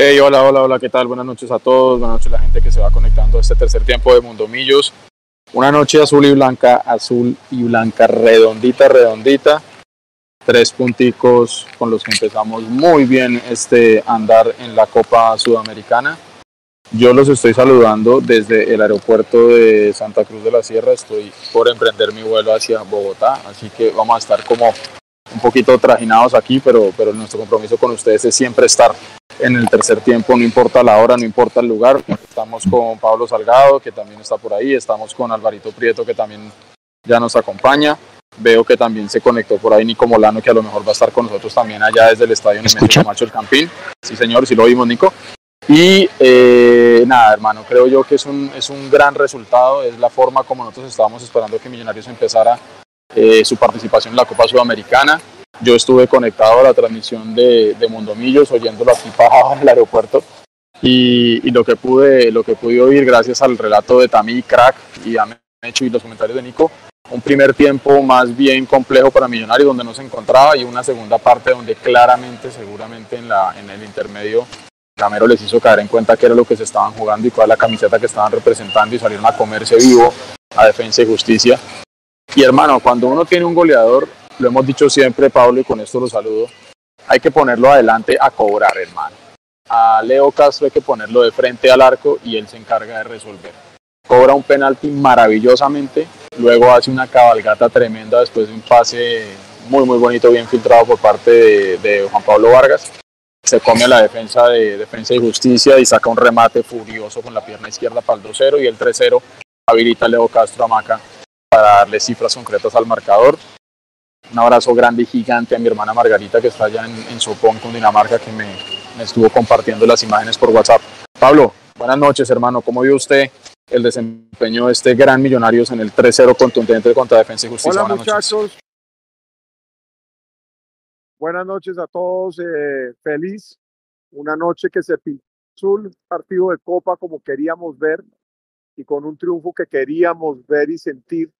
Hey, hola, hola, hola, ¿qué tal? Buenas noches a todos, buenas noches a la gente que se va conectando a este tercer tiempo de Mundomillos. Una noche azul y blanca, azul y blanca, redondita, redondita. Tres punticos con los que empezamos muy bien este andar en la Copa Sudamericana. Yo los estoy saludando desde el aeropuerto de Santa Cruz de la Sierra. Estoy por emprender mi vuelo hacia Bogotá, así que vamos a estar como un poquito trajinados aquí, pero, pero nuestro compromiso con ustedes es siempre estar en el tercer tiempo, no importa la hora, no importa el lugar. Estamos con Pablo Salgado, que también está por ahí, estamos con Alvarito Prieto, que también ya nos acompaña. Veo que también se conectó por ahí Nico Molano, que a lo mejor va a estar con nosotros también allá desde el estadio Nemesio Macho el Campín. Sí, señor, sí lo vimos, Nico. Y eh, nada, hermano, creo yo que es un, es un gran resultado, es la forma como nosotros estábamos esperando que Millonarios empezara eh, su participación en la Copa Sudamericana. Yo estuve conectado a la transmisión de, de Mundomillos, oyéndolo aquí para en el aeropuerto. Y, y, lo, que pude, lo que pude oír, gracias al relato de Tami Crack y a Mecho y los comentarios de Nico, un primer tiempo más bien complejo para Millonarios, donde no se encontraba, y una segunda parte donde claramente, seguramente en, la, en el intermedio, Gamero les hizo caer en cuenta qué era lo que se estaban jugando y cuál era la camiseta que estaban representando y salieron a comerse vivo a defensa y justicia. Y hermano, cuando uno tiene un goleador lo hemos dicho siempre, Pablo, y con esto lo saludo, hay que ponerlo adelante a cobrar, hermano. A Leo Castro hay que ponerlo de frente al arco y él se encarga de resolver. Cobra un penalti maravillosamente, luego hace una cabalgata tremenda después de un pase muy, muy bonito, bien filtrado por parte de, Juan Pablo Vargas. Se come a la defensa de Defensa y Justicia y saca un remate furioso con la pierna izquierda para el 2-0 y el 3-0 habilita a Leo Castro a Maca para darle cifras concretas al marcador un abrazo grande y gigante a mi hermana Margarita que está allá en, en Sopón, Dinamarca, que me, me, estuvo compartiendo las imágenes por WhatsApp. Pablo, buenas noches, hermano. ¿Cómo vio usted el desempeño de este gran Millonarios en el 3-0 contundente contra Defensa y Justicia? Hola, buenas muchachos. Noches. Buenas noches a todos. Eh, feliz. Una noche que se pintó azul, partido de Copa como queríamos ver y con un triunfo que queríamos ver y sentir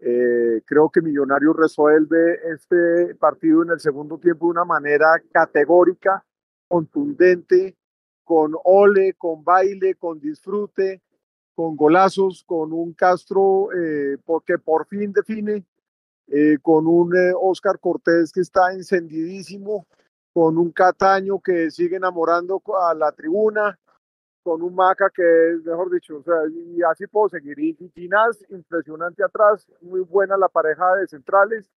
eh, creo que Millonarios resuelve este partido en el segundo tiempo de una manera categórica, contundente, con ole, con baile, con disfrute, con golazos, con un Castro eh, porque por fin define, eh, con un eh, Oscar Cortés que está encendidísimo, con un Cataño que sigue enamorando a la tribuna, con un Maca que es, mejor dicho, o sea, y así puedo seguir. Y Ginás, impresionante atrás, muy buena la pareja de centrales.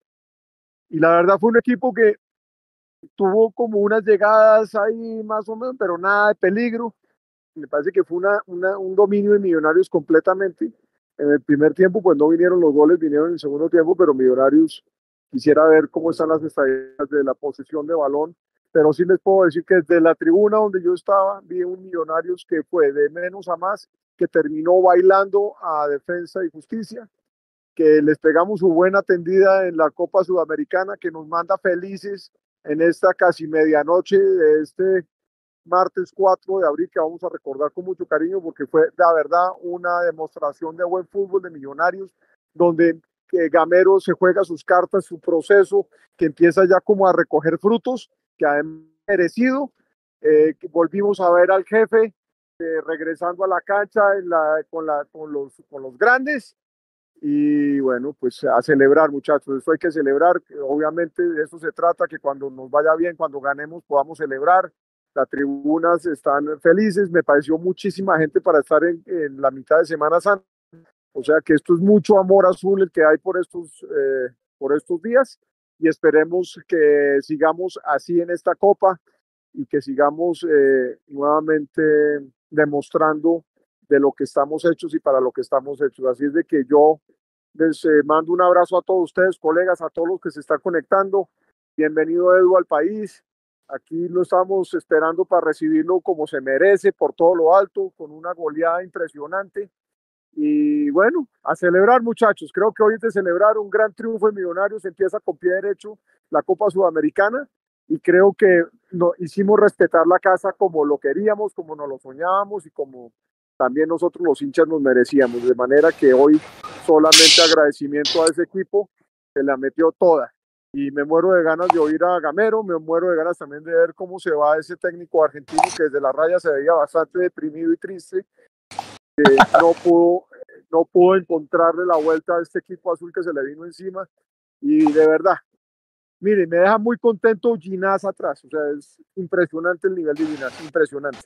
Y la verdad fue un equipo que tuvo como unas llegadas ahí más o menos, pero nada de peligro. Me parece que fue una, una, un dominio de Millonarios completamente. En el primer tiempo, pues no vinieron los goles, vinieron en el segundo tiempo, pero Millonarios quisiera ver cómo están las estadísticas de la posesión de balón pero sí les puedo decir que desde la tribuna donde yo estaba vi un Millonarios que fue de menos a más, que terminó bailando a defensa y justicia, que les pegamos su buena tendida en la Copa Sudamericana, que nos manda felices en esta casi medianoche de este martes 4 de abril, que vamos a recordar con mucho cariño, porque fue la verdad una demostración de buen fútbol de Millonarios, donde que Gamero se juega sus cartas, su proceso, que empieza ya como a recoger frutos que han merecido. Eh, volvimos a ver al jefe eh, regresando a la cancha en la, con, la, con, los, con los grandes. Y bueno, pues a celebrar, muchachos. Esto hay que celebrar. Obviamente de eso se trata, que cuando nos vaya bien, cuando ganemos, podamos celebrar. Las tribunas están felices. Me pareció muchísima gente para estar en, en la mitad de Semana Santa. O sea que esto es mucho amor azul el que hay por estos, eh, por estos días y esperemos que sigamos así en esta copa y que sigamos eh, nuevamente demostrando de lo que estamos hechos y para lo que estamos hechos. Así es de que yo les eh, mando un abrazo a todos ustedes, colegas, a todos los que se están conectando. Bienvenido Edu al país. Aquí lo estamos esperando para recibirlo como se merece, por todo lo alto, con una goleada impresionante. Y bueno, a celebrar muchachos, creo que hoy es de celebrar un gran triunfo de Millonarios, empieza con pie derecho la Copa Sudamericana y creo que hicimos respetar la casa como lo queríamos, como nos lo soñábamos y como también nosotros los hinchas nos merecíamos, de manera que hoy solamente agradecimiento a ese equipo, se la metió toda. y me muero de ganas de oír a Gamero, me muero de ganas también de ver cómo se va ese técnico argentino que desde la raya se veía bastante deprimido y triste, no pudo, no pudo encontrarle la vuelta a este equipo azul que se le vino encima y de verdad, mire, me deja muy contento Ginás atrás, o sea, es impresionante el nivel de Ginás, impresionante.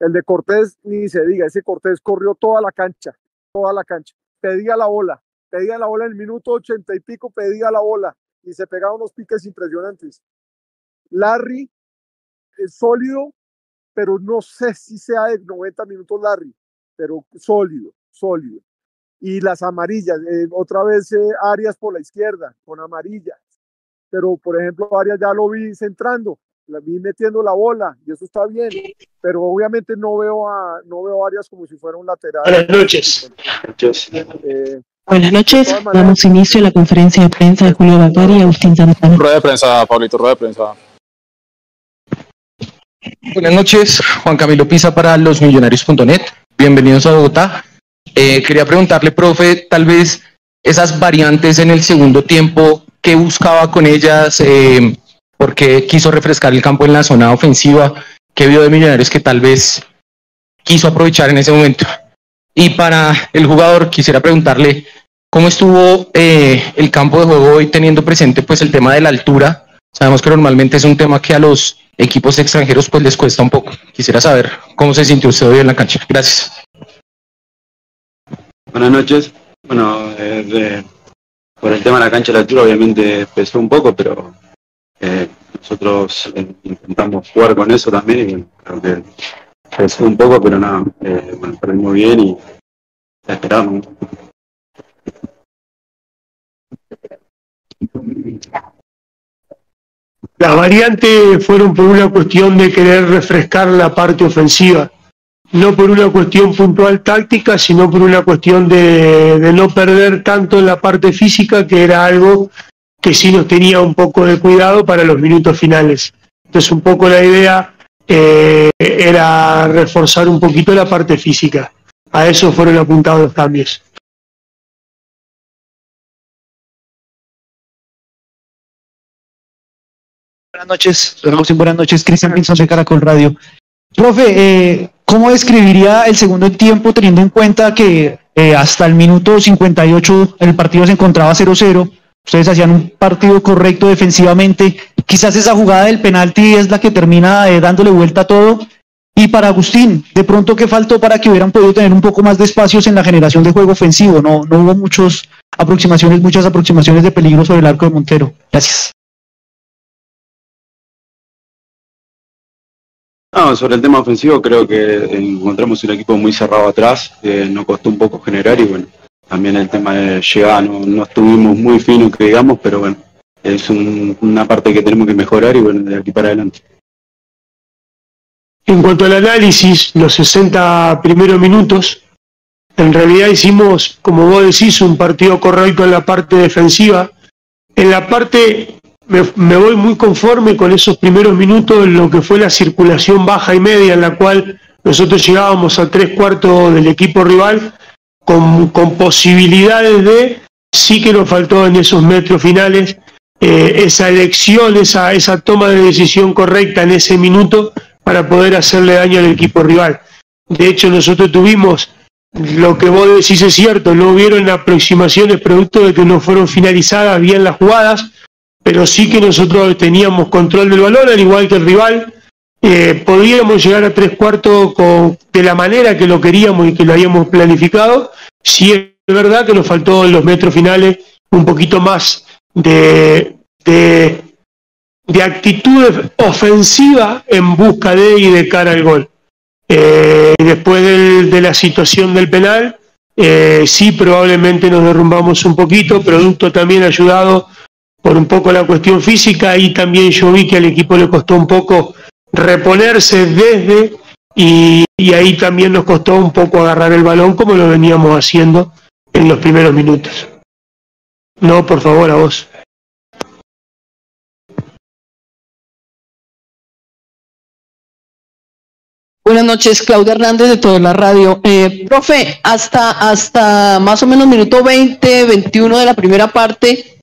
El de Cortés, ni se diga, ese Cortés corrió toda la cancha, toda la cancha, pedía la bola, pedía la bola en el minuto ochenta y pico, pedía la bola, y se pegaba unos piques impresionantes. Larry es sólido, pero no sé si sea de 90 minutos Larry, pero sólido, sólido. Y las amarillas, eh, otra vez eh, Arias por la izquierda, con amarillas. Pero, por ejemplo, Arias ya lo vi centrando, la vi metiendo la bola, y eso está bien. Pero obviamente no veo a, no veo a Arias como si fuera un lateral. Buenas noches. Eh, Buenas noches, damos inicio a la conferencia de prensa de Julio Bacari y Agustín Santana. Rueda de prensa, Pablito, rueda de prensa. Buenas noches, Juan Camilo Pisa para losmillonarios.net. Bienvenidos a Bogotá. Eh, quería preguntarle, profe, tal vez esas variantes en el segundo tiempo, ¿qué buscaba con ellas? Eh, ¿Por qué quiso refrescar el campo en la zona ofensiva? ¿Qué vio de Millonarios que tal vez quiso aprovechar en ese momento? Y para el jugador, quisiera preguntarle cómo estuvo eh, el campo de juego hoy teniendo presente pues el tema de la altura. Sabemos que normalmente es un tema que a los equipos extranjeros pues les cuesta un poco. Quisiera saber cómo se sintió usted hoy en la cancha. Gracias. Buenas noches. Bueno, eh, por el tema de la cancha de la altura obviamente pesó un poco, pero eh, nosotros eh, intentamos jugar con eso también creo que pesó un poco, pero nada, bueno, perdimos bien y la esperamos. Las variantes fueron por una cuestión de querer refrescar la parte ofensiva, no por una cuestión puntual táctica, sino por una cuestión de, de no perder tanto en la parte física, que era algo que sí nos tenía un poco de cuidado para los minutos finales. Entonces un poco la idea eh, era reforzar un poquito la parte física. A eso fueron apuntados los cambios. Buenas noches, Rosy, buenas noches, Cristian Pinzón de Caracol Radio. Profe, eh, ¿cómo describiría el segundo tiempo teniendo en cuenta que eh, hasta el minuto 58 el partido se encontraba 0-0? Ustedes hacían un partido correcto defensivamente. Quizás esa jugada del penalti es la que termina eh, dándole vuelta a todo. Y para Agustín, de pronto, ¿qué faltó para que hubieran podido tener un poco más de espacios en la generación de juego ofensivo? No, no hubo muchas aproximaciones, muchas aproximaciones de peligro sobre el arco de Montero. Gracias. No, sobre el tema ofensivo creo que encontramos un equipo muy cerrado atrás, eh, nos costó un poco generar y bueno, también el tema de llegar, no, no estuvimos muy finos que digamos, pero bueno, es un, una parte que tenemos que mejorar y bueno, de aquí para adelante. En cuanto al análisis, los 60 primeros minutos, en realidad hicimos, como vos decís, un partido correcto en la parte defensiva. En la parte, me, voy muy conforme con esos primeros minutos en lo que fue la circulación baja y media, en la cual nosotros llegábamos a tres cuartos del equipo rival con, con posibilidades de, sí que nos faltó en esos metros finales, eh, esa elección, esa, esa toma de decisión correcta en ese minuto para poder hacerle daño al equipo rival. De hecho, nosotros tuvimos, lo que vos decís es cierto, no hubieron aproximaciones producto de que no fueron finalizadas bien las jugadas, pero sí que nosotros teníamos control del balón, al igual que el rival. Eh, podíamos llegar a tres cuartos con, de la manera que lo queríamos y que lo habíamos planificado. Sí es verdad que nos faltó en los metros finales un poquito más de, de, de actitud ofensiva en busca de y de cara al gol. Eh, después del, de la situación del penal, eh, sí probablemente nos derrumbamos un poquito, producto también ayudado por un poco la cuestión física y también yo vi que al equipo le costó un poco reponerse desde y, y, ahí también nos costó un poco agarrar el balón como lo veníamos haciendo en los primeros minutos. No, por favor, a vos. Buenas noches, Claudia Hernández de Toda la Radio. Eh, profe, hasta, hasta más o menos minuto 20, 21 de la primera parte,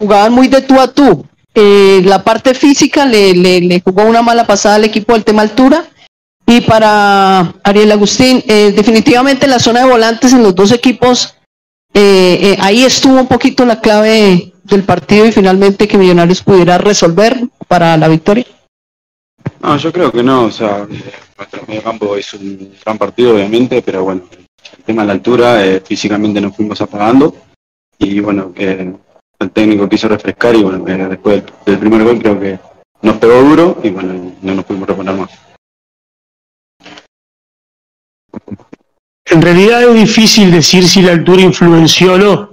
jugaban muy de tú a tú. eh, la parte física le, le, jugó una mala pasada al equipo del tema altura. Y para Ariel Agustín, eh, definitivamente la zona de volantes en los dos equipos, eh, ahí estuvo un poquito la clave del partido y finalmente que Millonarios pudiera resolver para la victoria. No, yo creo que no, o sea, nuestro medio campo es un gran partido obviamente, pero bueno, el tema de la altura, físicamente nos fuimos apagando y bueno, que el técnico quiso refrescar y bueno, después del, primer gol creo que nos pegó duro y bueno, no nos pudimos reponer más. En realidad es difícil decir si la altura influenció o no.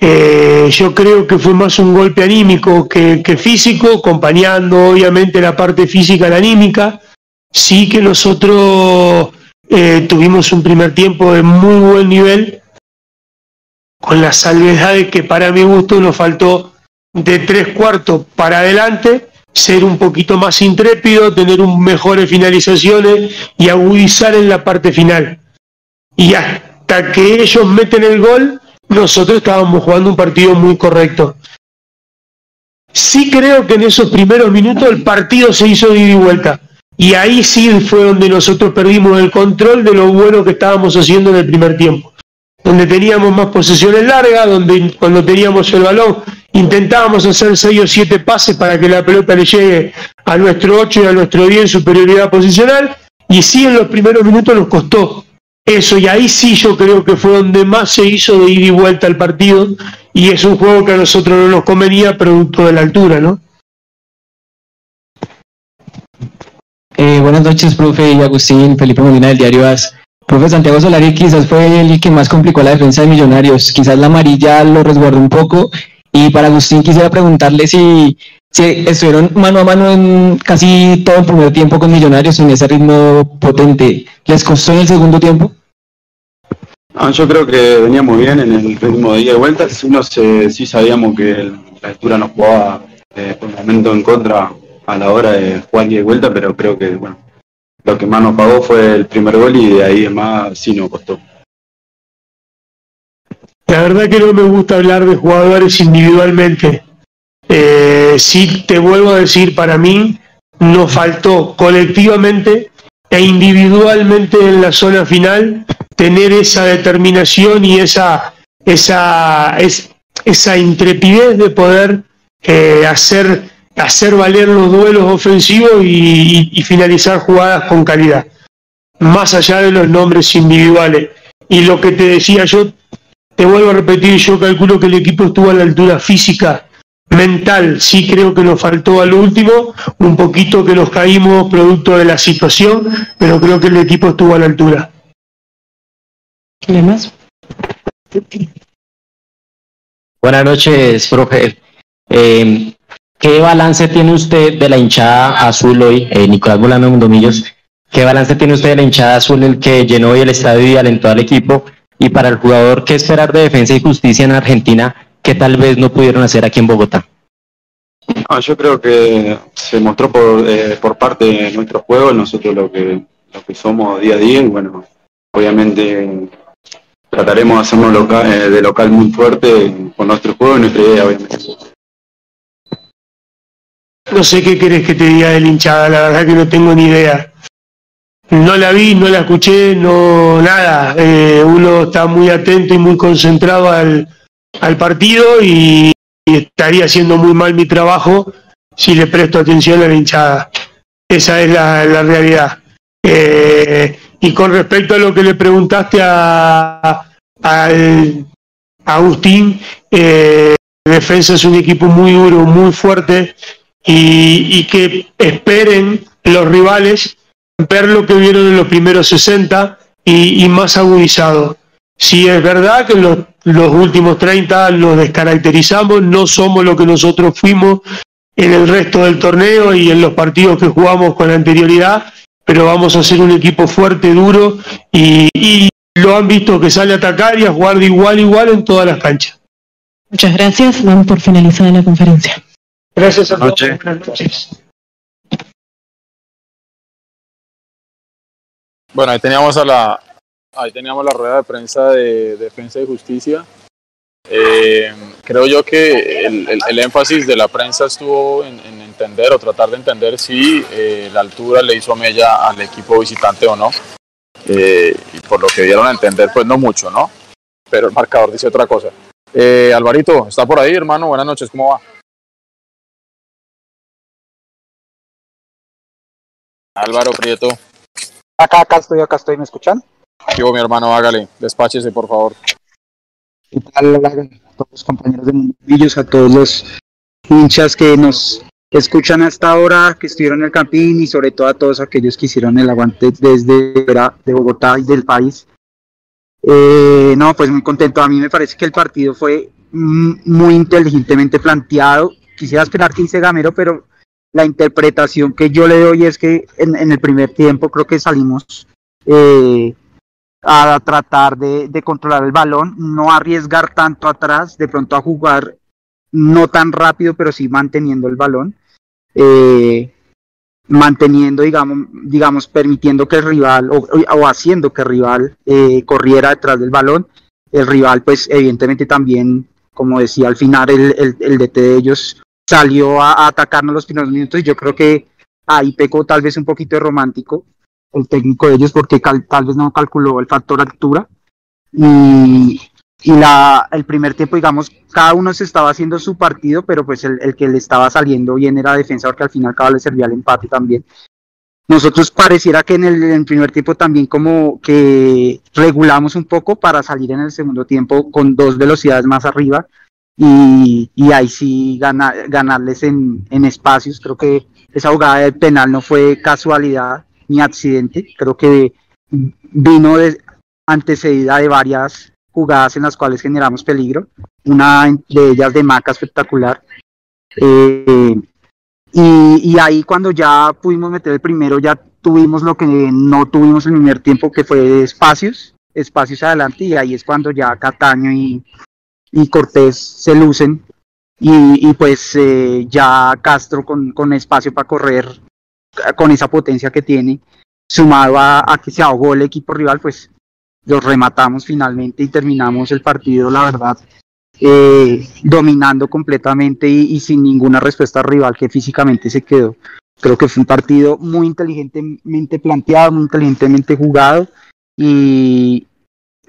Eh, yo creo que fue más un golpe anímico que, físico, acompañando obviamente la parte física la anímica. Sí que nosotros eh, tuvimos un primer tiempo de muy buen nivel, con la salvedad de que para mi gusto nos faltó de tres cuartos para adelante, ser un poquito más intrépido, tener mejores finalizaciones y agudizar en la parte final. Y hasta que ellos meten el gol, nosotros estábamos jugando un partido muy correcto. Sí creo que en esos primeros minutos el partido se hizo de ida y vuelta. Y ahí sí fue donde nosotros perdimos el control de lo bueno que estábamos haciendo en el primer tiempo donde teníamos más posesiones largas, donde cuando teníamos el balón intentábamos hacer seis o siete pases para que la pelota le llegue a nuestro 8 y a nuestro 10 en superioridad posicional, y sí en los primeros minutos nos costó eso, y ahí sí yo creo que fue donde más se hizo de ida y vuelta al partido, y es un juego que a nosotros no nos convenía producto de la altura, ¿no? Eh, buenas noches, profe y Agustín, Felipe Molina del Diario AS. Profe Santiago Solari quizás fue el que más complicó la defensa de Millonarios. Quizás la amarilla lo resguardó un poco. Y para Agustín quisiera preguntarle si, estuvieron mano a mano en casi todo el primer tiempo con Millonarios en ese ritmo potente. ¿Les costó en el segundo tiempo? yo creo que veníamos bien en el ritmo de ida y vuelta. Uno sí sabíamos que la altura nos jugaba eh, por un momento en contra a la hora de jugar ida y vuelta, pero creo que bueno, lo que más nos pagó fue el primer gol y de ahí en más sí nos costó. La verdad que no me gusta hablar de jugadores individualmente. Eh, sí te vuelvo a decir, para mí nos faltó colectivamente e individualmente en la zona final tener esa determinación y esa, esa, esa intrepidez de poder eh, hacer hacer valer los duelos ofensivos y, finalizar jugadas con calidad, más allá de los nombres individuales. Y lo que te decía yo, te vuelvo a repetir, yo calculo que el equipo estuvo a la altura física, mental, sí creo que nos faltó al último, un poquito que nos caímos producto de la situación, pero creo que el equipo estuvo a la altura. ¿Quién más? Buenas noches, profe. Eh, ¿Qué balance tiene usted de la hinchada azul hoy, eh, Nicolás Bolano Mundomillos? ¿Qué balance tiene usted de la hinchada azul, el que llenó hoy el estadio y alentó al equipo? Y para el jugador, ¿qué esperar de defensa y justicia en Argentina que tal vez no pudieron hacer aquí en Bogotá? yo creo que se mostró por, eh, parte de nuestro juego, nosotros lo que, somos día a día, y bueno, obviamente trataremos de hacernos eh, de local muy fuerte con nuestro juego y nuestra idea, obviamente. No sé qué querés que te diga de la hinchada, la verdad que no tengo ni idea. No la vi, no la escuché, no nada. Eh, uno está muy atento y muy concentrado al, partido y, estaría haciendo muy mal mi trabajo si le presto atención a la hinchada. Esa es la, realidad. Eh, y con respecto a lo que le preguntaste a, Agustín, eh, Defensa es un equipo muy duro, muy fuerte y, que esperen los rivales ver lo que vieron en los primeros 60 y, más agudizado. Si es verdad que los, los últimos 30 los descaracterizamos, no somos lo que nosotros fuimos en el resto del torneo y en los partidos que jugamos con anterioridad, pero vamos a ser un equipo fuerte, duro y, y lo han visto que sale a atacar y a jugar de igual a igual en todas las canchas. Muchas gracias. Vamos por finalizar la conferencia. Gracias a todos. Buenas noches. Bueno, ahí teníamos a la ahí teníamos la rueda de prensa de Defensa y Justicia. Eh, creo yo que el, énfasis de la prensa estuvo en, entender o tratar de entender si eh, la altura le hizo mella al equipo visitante o no. Eh, y por lo que dieron a entender, pues no mucho, ¿no? Pero el marcador dice otra cosa. Alvarito, ¿está por ahí, hermano? Buenas noches, ¿cómo va? Álvaro Prieto. Acá, acá estoy, acá estoy, ¿me escuchan? Yo, mi hermano, hágale, despáchese, por favor. ¿Qué tal, a todos los compañeros de Mundillos, a todos los hinchas que nos escuchan hasta ahora, que estuvieron en el campín y sobre todo a todos aquellos que hicieron el aguante desde de Bogotá y del país. Eh, no, pues muy contento. A mí me parece que el partido fue muy inteligentemente planteado. Quisiera esperar que hice Gamero, pero la interpretación que yo le doy es que en, el primer tiempo creo que salimos eh, a tratar de, controlar el balón, no arriesgar tanto atrás, de pronto a jugar no tan rápido, pero sí manteniendo el balón, eh, manteniendo, digamos, digamos, permitiendo que el rival o, haciendo que el rival eh, corriera detrás del balón. El rival, pues, evidentemente también, como decía al final, el, el, el DT de ellos salió a, atacarnos los primeros minutos y yo creo que ahí pecó tal vez un poquito de romántico el técnico de ellos porque tal vez no calculó el factor altura. Y, y la, el primer tiempo digamos cada uno se estaba haciendo su partido pero pues el, que le estaba saliendo bien era defensa porque al final cada le servía el empate también. Nosotros pareciera que en el, en el, primer tiempo también como que regulamos un poco para salir en el segundo tiempo con dos velocidades más arriba y, y ahí sí ganarles en, en, espacios. Creo que esa jugada del penal no fue casualidad ni accidente, creo que vino de, antecedida de varias jugadas en las cuales generamos peligro, una de ellas de Maca espectacular. Eh, y, y, ahí cuando ya pudimos meter el primero, ya tuvimos lo que no tuvimos en el primer tiempo, que fue espacios, espacios adelante, y ahí es cuando ya Cataño y, y Cortés se lucen y, pues eh, ya Castro con, con, espacio para correr con esa potencia que tiene, sumado a, que se ahogó el equipo rival, pues los rematamos finalmente y terminamos el partido, la verdad, eh, dominando completamente y, sin ninguna respuesta rival que físicamente se quedó. Creo que fue un partido muy inteligentemente planteado, muy inteligentemente jugado y,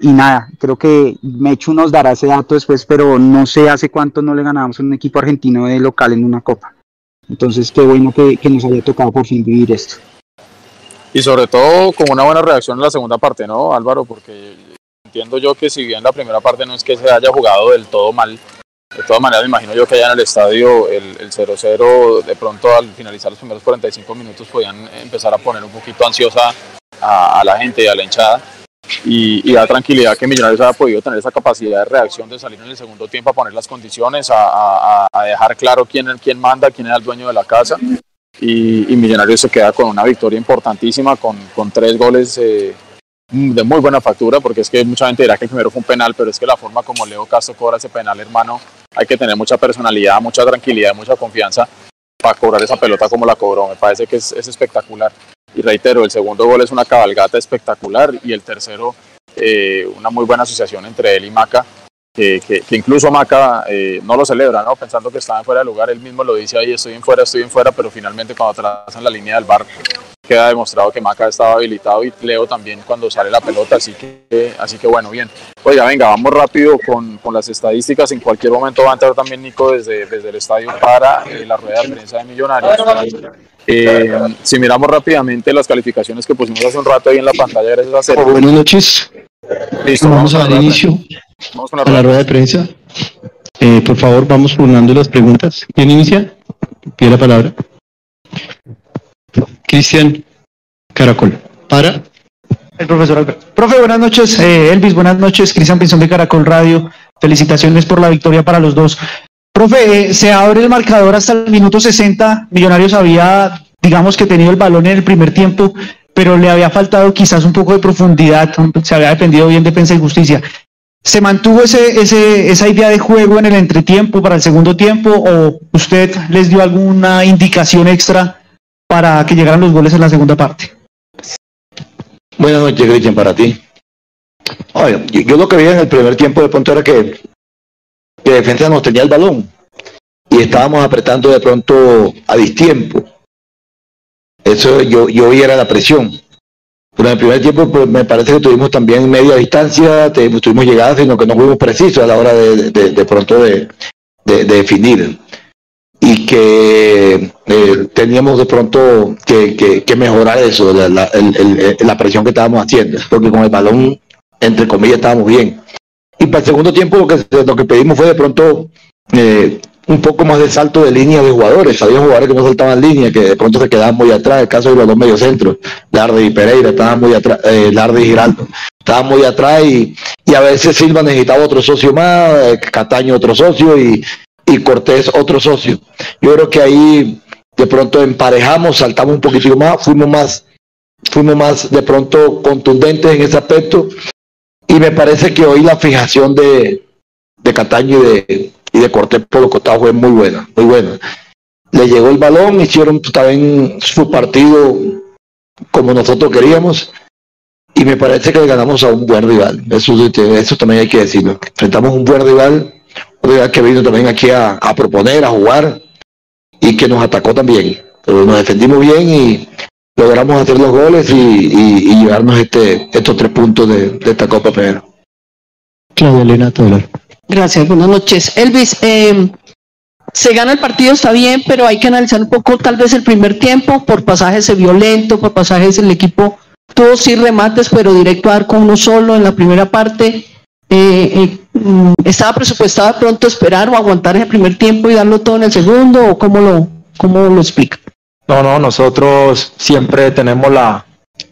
y nada, creo que Mechu nos dará ese dato después, pero no sé hace cuánto no le ganábamos a un equipo argentino de local en una copa. Entonces, qué bueno que, nos haya tocado por fin vivir esto. Y sobre todo como una buena reacción en la segunda parte, ¿no, Álvaro? Porque entiendo yo que si bien la primera parte no es que se haya jugado del todo mal, de todas maneras me imagino yo que allá en el estadio el 0-0 de pronto al finalizar los primeros 45 minutos podían empezar a poner un poquito ansiosa a la gente y a la hinchada y, da tranquilidad que Millonarios haya podido tener esa capacidad de reacción de salir en el segundo tiempo a poner las condiciones, a, dejar claro quién, quién manda, quién es el dueño de la casa. Y, Millonarios se queda con una victoria importantísima, con, con tres goles eh, de muy buena factura, porque es que mucha gente dirá que el primero fue un penal, pero es que la forma como Leo Castro cobra ese penal, hermano, hay que tener mucha personalidad, mucha tranquilidad, mucha confianza para cobrar esa pelota como la cobró. Me parece que es, es espectacular. Y reitero, el segundo gol es una cabalgata espectacular y el tercero eh, una muy buena asociación entre él y Maca, que, que, incluso Maca eh, no lo celebra, ¿no? pensando que estaba fuera de lugar, él mismo lo dice ahí, estoy en fuera, estoy en fuera, pero finalmente cuando trazan la línea del bar queda demostrado que Maca estaba habilitado y Leo también cuando sale la pelota, así que, así que bueno, bien. Oiga, venga, vamos rápido con, con las estadísticas, en cualquier momento va a entrar también Nico desde, desde el estadio para eh, la rueda de prensa de Millonarios. Eh, si miramos rápidamente las calificaciones que pusimos hace un rato ahí en la pantalla, gracias a Buenas noches. Listo, vamos, a dar inicio vamos a la rueda de prensa. Eh, por favor, vamos formulando las preguntas. ¿Quién inicia? Pide la palabra. Cristian Caracol. Para. El profesor Alberto. Profe, buenas noches. Eh, Elvis, buenas noches. Cristian Pinzón de Caracol Radio. Felicitaciones por la victoria para los dos. Profe, eh, se abre el marcador hasta el minuto 60. Millonarios había, digamos que tenido el balón en el primer tiempo, pero le había faltado quizás un poco de profundidad. Se había dependido bien de Defensa y Justicia. ¿Se mantuvo ese, ese, esa idea de juego en el entretiempo para el segundo tiempo o usted les dio alguna indicación extra para que llegaran los goles en la segunda parte? Buenas noches, Cristian, para ti. yo, lo que vi en el primer tiempo de pronto era que que defensa nos tenía el balón y estábamos apretando de pronto a distiempo. Eso yo, yo vi era la presión. Pero en el primer tiempo pues, me parece que tuvimos también media distancia, tuvimos llegadas, sino que no fuimos precisos a la hora de, de, pronto de, de, definir. Y que eh, teníamos de pronto que, que, mejorar eso, la, la, la, presión que estábamos haciendo, porque con el balón, entre comillas, estábamos bien. Y para el segundo tiempo lo que, lo que pedimos fue de pronto eh, un poco más de salto de línea de jugadores. Había jugadores que no saltaban línea, que de pronto se quedaban muy atrás. El caso de los dos mediocentros, Larde y Pereira, estaban muy atrás, eh, Larde y Giraldo, estaban muy atrás y, y, a veces Silva necesitaba otro socio más, eh, Cataño otro socio y, y Cortés otro socio. Yo creo que ahí de pronto emparejamos, saltamos un poquito más, fuimos más, fuimos más de pronto contundentes en ese aspecto. Y me parece que hoy la fijación de, de Cataño y de, y de Cortés por los costados fue muy buena, muy buena. Le llegó el balón, hicieron también su partido como nosotros queríamos y me parece que le ganamos a un buen rival. Eso, eso también hay que decirlo. Enfrentamos un buen rival, un rival que vino también aquí a, proponer, a jugar y que nos atacó también. Pero nos defendimos bien y logramos hacer los goles y, llevarnos este, estos tres puntos de, esta Copa primero. Claudia Elena Tolar. Gracias, buenas noches. Elvis, eh, se gana el partido, está bien, pero hay que analizar un poco tal vez el primer tiempo, por pasajes violento, por pasajes el equipo tuvo sí remates, pero directo a dar con uno solo en la primera parte. Eh, eh, mm, ¿Estaba presupuestado de pronto esperar o aguantar ese primer tiempo y darlo todo en el segundo o cómo lo, cómo lo explica? No, no, nosotros siempre tenemos la,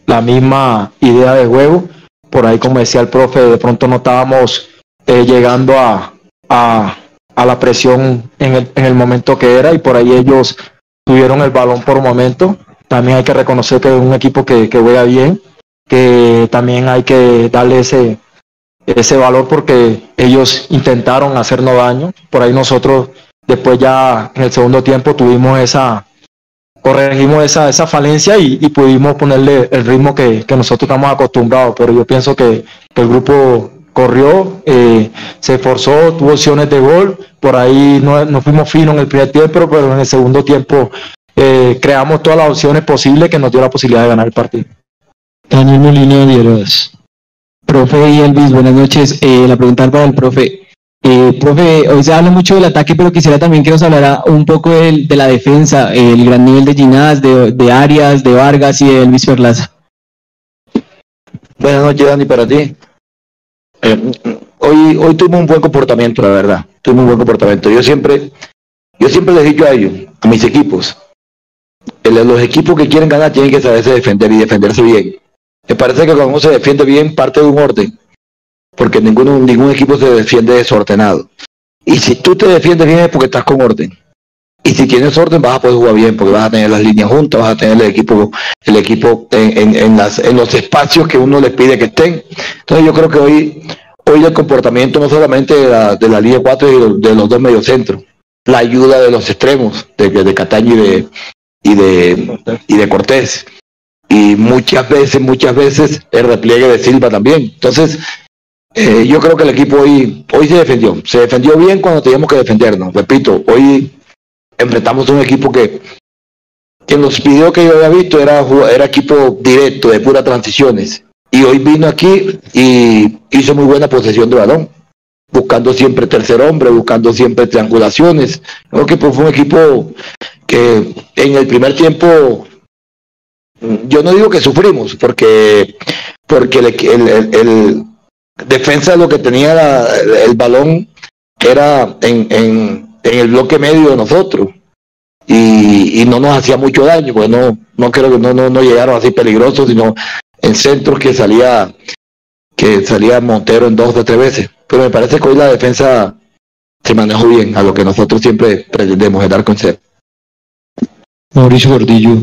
la misma idea de juego. Por ahí, como decía el profe, de pronto no estábamos eh, llegando a, a, a, la presión en el, en el momento que era y por ahí ellos tuvieron el balón por momento. También hay que reconocer que es un equipo que, que juega bien, que también hay que darle ese, ese valor porque ellos intentaron hacernos daño. Por ahí nosotros después ya en el segundo tiempo tuvimos esa, corregimos esa, esa falencia y, pudimos ponerle el ritmo que, nosotros estamos acostumbrados. Pero yo pienso que, el grupo corrió, eh, se esforzó, tuvo opciones de gol, por ahí no, fuimos finos en el primer tiempo, pero en el segundo tiempo eh, creamos todas las opciones posibles que nos dio la posibilidad de ganar el partido. Daniel Molina Dieros. Profe y Elvis, buenas noches. Eh, la pregunta para el profe. Profe, hoy se habla mucho del ataque, pero quisiera también que nos hablara un poco de, la defensa, el gran nivel de Ginás, de, de Arias, de Vargas y de Elvis Perlaza. Buenas noches, Dani, para ti. Eh, hoy, hoy tuvimos un buen comportamiento, la verdad. Tuvimos un buen comportamiento. Yo siempre, yo siempre les dicho a ellos, a mis equipos, los equipos que quieren ganar tienen que saberse defender y defenderse bien. Me parece que cuando se defiende bien, parte de un orden, porque ninguno, ningún equipo se defiende desordenado. Y si tú te defiendes bien es porque estás con orden. Y si tienes orden vas a poder jugar bien, porque vas a tener las líneas juntas, vas a tener el equipo, el equipo en, en, las, en los espacios que uno les pide que estén. Entonces yo creo que hoy, hoy el comportamiento no solamente de la, de la línea 4 y de, los dos mediocentros, la ayuda de los extremos, de, de Cataño y de, y de, y de Cortés. Y muchas veces, muchas veces el repliegue de Silva también. Entonces, eh, yo creo que el equipo hoy, hoy se defendió. Se defendió bien cuando teníamos que defendernos. Repito, hoy enfrentamos a un equipo que, que en los videos que yo había visto era, era equipo directo, de puras transiciones. Y hoy vino aquí y hizo muy buena posesión de balón, buscando siempre tercer hombre, buscando siempre triangulaciones. Creo que fue un equipo que en el primer tiempo, yo no digo que sufrimos, porque, porque el, el, defensa lo que tenía el balón era en, en, en el bloque medio de nosotros y, no nos hacía mucho daño, pues no, no creo que no, no, no llegaron así peligrosos, sino en centros que salía que salía Montero en dos o tres veces. Pero me parece que hoy la defensa se manejó bien a lo que nosotros siempre pretendemos, dar con ser. Mauricio Gordillo,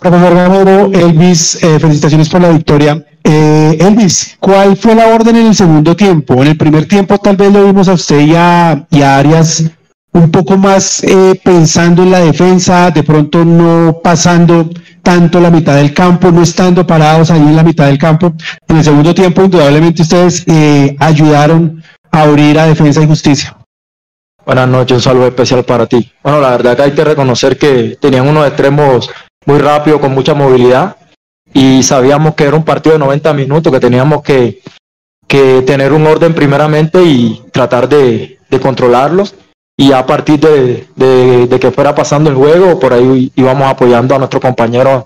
Profesor Gamero, Elvis, eh, felicitaciones por la victoria. Eh, Elvis, ¿cuál fue la orden en el segundo tiempo? En el primer tiempo tal vez lo vimos a usted y a, Arias un poco más eh, pensando en la defensa, de pronto no pasando tanto la mitad del campo, no estando parados ahí en la mitad del campo. En el segundo tiempo, indudablemente ustedes ayudaron abrir a defensa y justicia. Buenas noches, un saludo especial para ti. Bueno, la verdad que hay que reconocer que tenían unos extremos muy rápidos, con mucha movilidad, y sabíamos que era un partido de 90 minutos, que teníamos que, que tener un orden primeramente y tratar de, de controlarlos. Y a partir de, de, de, que fuera pasando el juego, por ahí íbamos apoyando a nuestros compañeros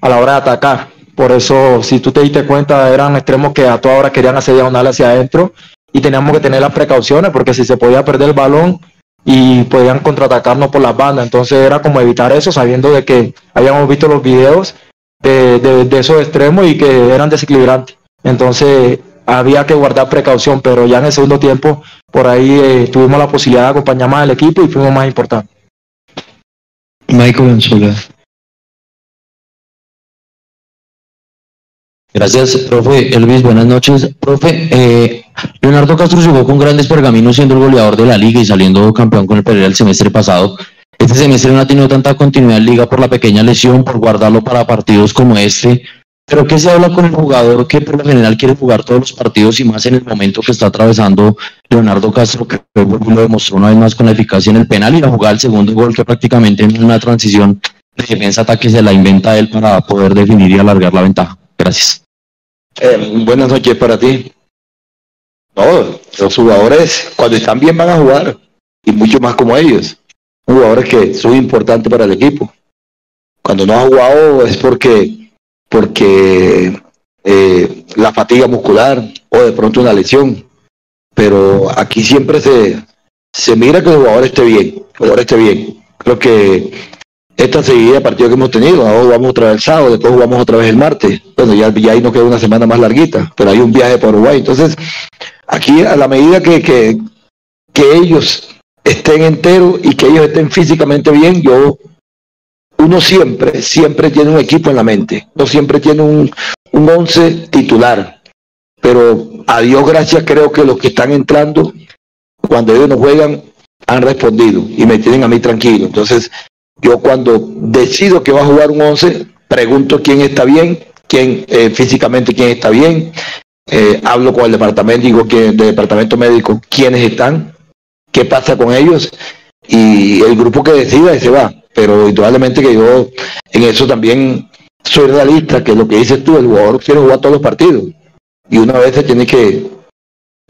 a la hora de atacar. Por eso, si tú te diste cuenta, eran extremos que a toda hora querían hacer diagonal hacia adentro y teníamos que tener las precauciones porque si se podía perder el balón y podían contraatacarnos por las bandas. Entonces era como evitar eso, sabiendo de que habíamos visto los videos de, de, de esos extremos y que eran desequilibrantes. Entonces había que guardar precaución, pero ya en el segundo tiempo por ahí eh, tuvimos la posibilidad de acompañar más al equipo y fuimos más importantes. Michael Anzola. Gracias, profe. Elvis, buenas noches. Profe, eh, Leonardo Castro llegó con grandes pergaminos siendo el goleador de la liga y saliendo campeón con el Pereira el semestre pasado. Este semestre no ha tenido tanta continuidad en liga por la pequeña lesión, por guardarlo para partidos como este. Pero ¿qué se habla con el jugador que por lo general quiere jugar todos los partidos y más en el momento que está atravesando Leonardo Castro, que lo demostró una vez más con la eficacia en el penal y la jugada el segundo gol que prácticamente en una transición de defensa-ataque se la inventa él para poder definir y alargar la ventaja? Gracias. Eh, buenas noches para ti. No, los jugadores cuando están bien van a jugar y mucho más como ellos. Jugadores que son importantes para el equipo. Cuando no ha jugado es porque porque eh, la fatiga muscular o de pronto una lesión. Pero aquí siempre se, se mira que el jugador esté bien, el jugador esté bien. Creo que esta seguida de partido que hemos tenido, ahora vamos otra vez el sábado, después jugamos otra vez el martes. Bueno, ya, ya ahí nos queda una semana más larguita, pero hay un viaje para Uruguay. Entonces, aquí a la medida que, que, ellos estén enteros y que ellos estén físicamente bien, yo uno siempre, siempre tiene un equipo en la mente, no siempre tiene un, un once titular, pero a Dios gracias creo que los que están entrando, cuando ellos no juegan, han respondido y me tienen a mí tranquilo. Entonces, yo cuando decido que va a jugar un once, pregunto quién está bien, quién eh, físicamente quién está bien, eh, hablo con el departamento, digo que el departamento médico quiénes están, qué pasa con ellos y el grupo que decida se va pero indudablemente que yo en eso también soy realista, que lo que dices tú, el jugador quiere jugar todos los partidos. Y una vez se tiene que,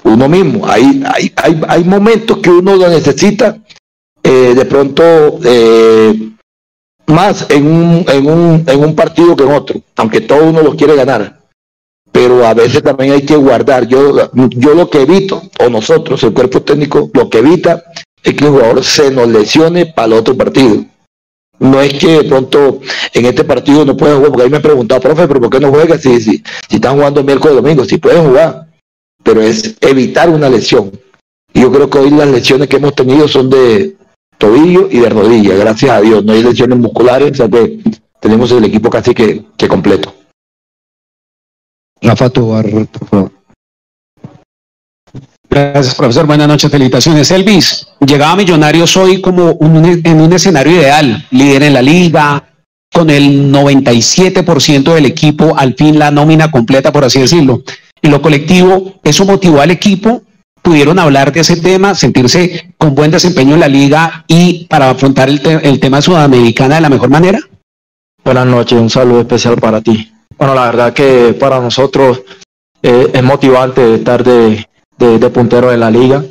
uno mismo, hay, hay, hay, hay momentos que uno lo necesita, eh, de pronto, eh, más en un, en, un, en un partido que en otro, aunque todo uno lo quiere ganar. Pero a veces también hay que guardar. Yo, yo lo que evito, o nosotros, el cuerpo técnico, lo que evita es que el jugador se nos lesione para el otro partido no es que de pronto en este partido no pueden jugar, porque ahí me han preguntado, profe, pero ¿por qué no juega si, si, si están jugando miércoles y domingo? Si pueden jugar, pero es evitar una lesión. Y yo creo que hoy las lesiones que hemos tenido son de tobillo y de rodilla, gracias a Dios. No hay lesiones musculares, o sea que tenemos el equipo casi que completo. Rafa Tobar, por favor. Gracias, profesor. Buenas noches, felicitaciones. Elvis, llegaba a Millonarios hoy como un, en un escenario ideal, líder en la liga, con el 97% del equipo, al fin la nómina completa, por así decirlo. En lo colectivo, ¿eso motivó al equipo? ¿Pudieron hablar de ese tema, sentirse con buen desempeño en la liga y para afrontar el, te el tema sudamericana de la mejor manera? Buenas noches, un saludo especial para ti. Bueno, la verdad que para nosotros eh, es motivante estar de, puntero de la liga,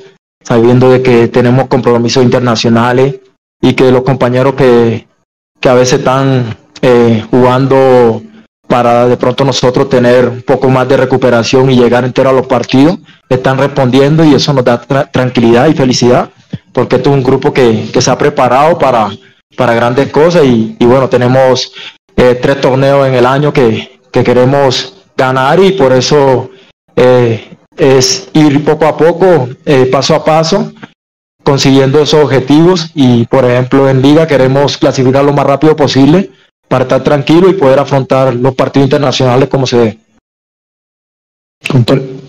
sabiendo de que tenemos compromisos internacionales y que los compañeros que, que a veces están eh, jugando para de pronto nosotros tener un poco más de recuperación y llegar entero a los partidos, están respondiendo y eso nos da tra tranquilidad y felicidad, porque esto es un grupo que, que se ha preparado para, para grandes cosas y, y bueno, tenemos eh, tres torneos en el año que, que queremos ganar y por eso eh, es ir poco a poco, eh, paso a paso, consiguiendo esos objetivos y, por ejemplo, en liga queremos clasificar lo más rápido posible para estar tranquilo y poder afrontar los partidos internacionales como se ve.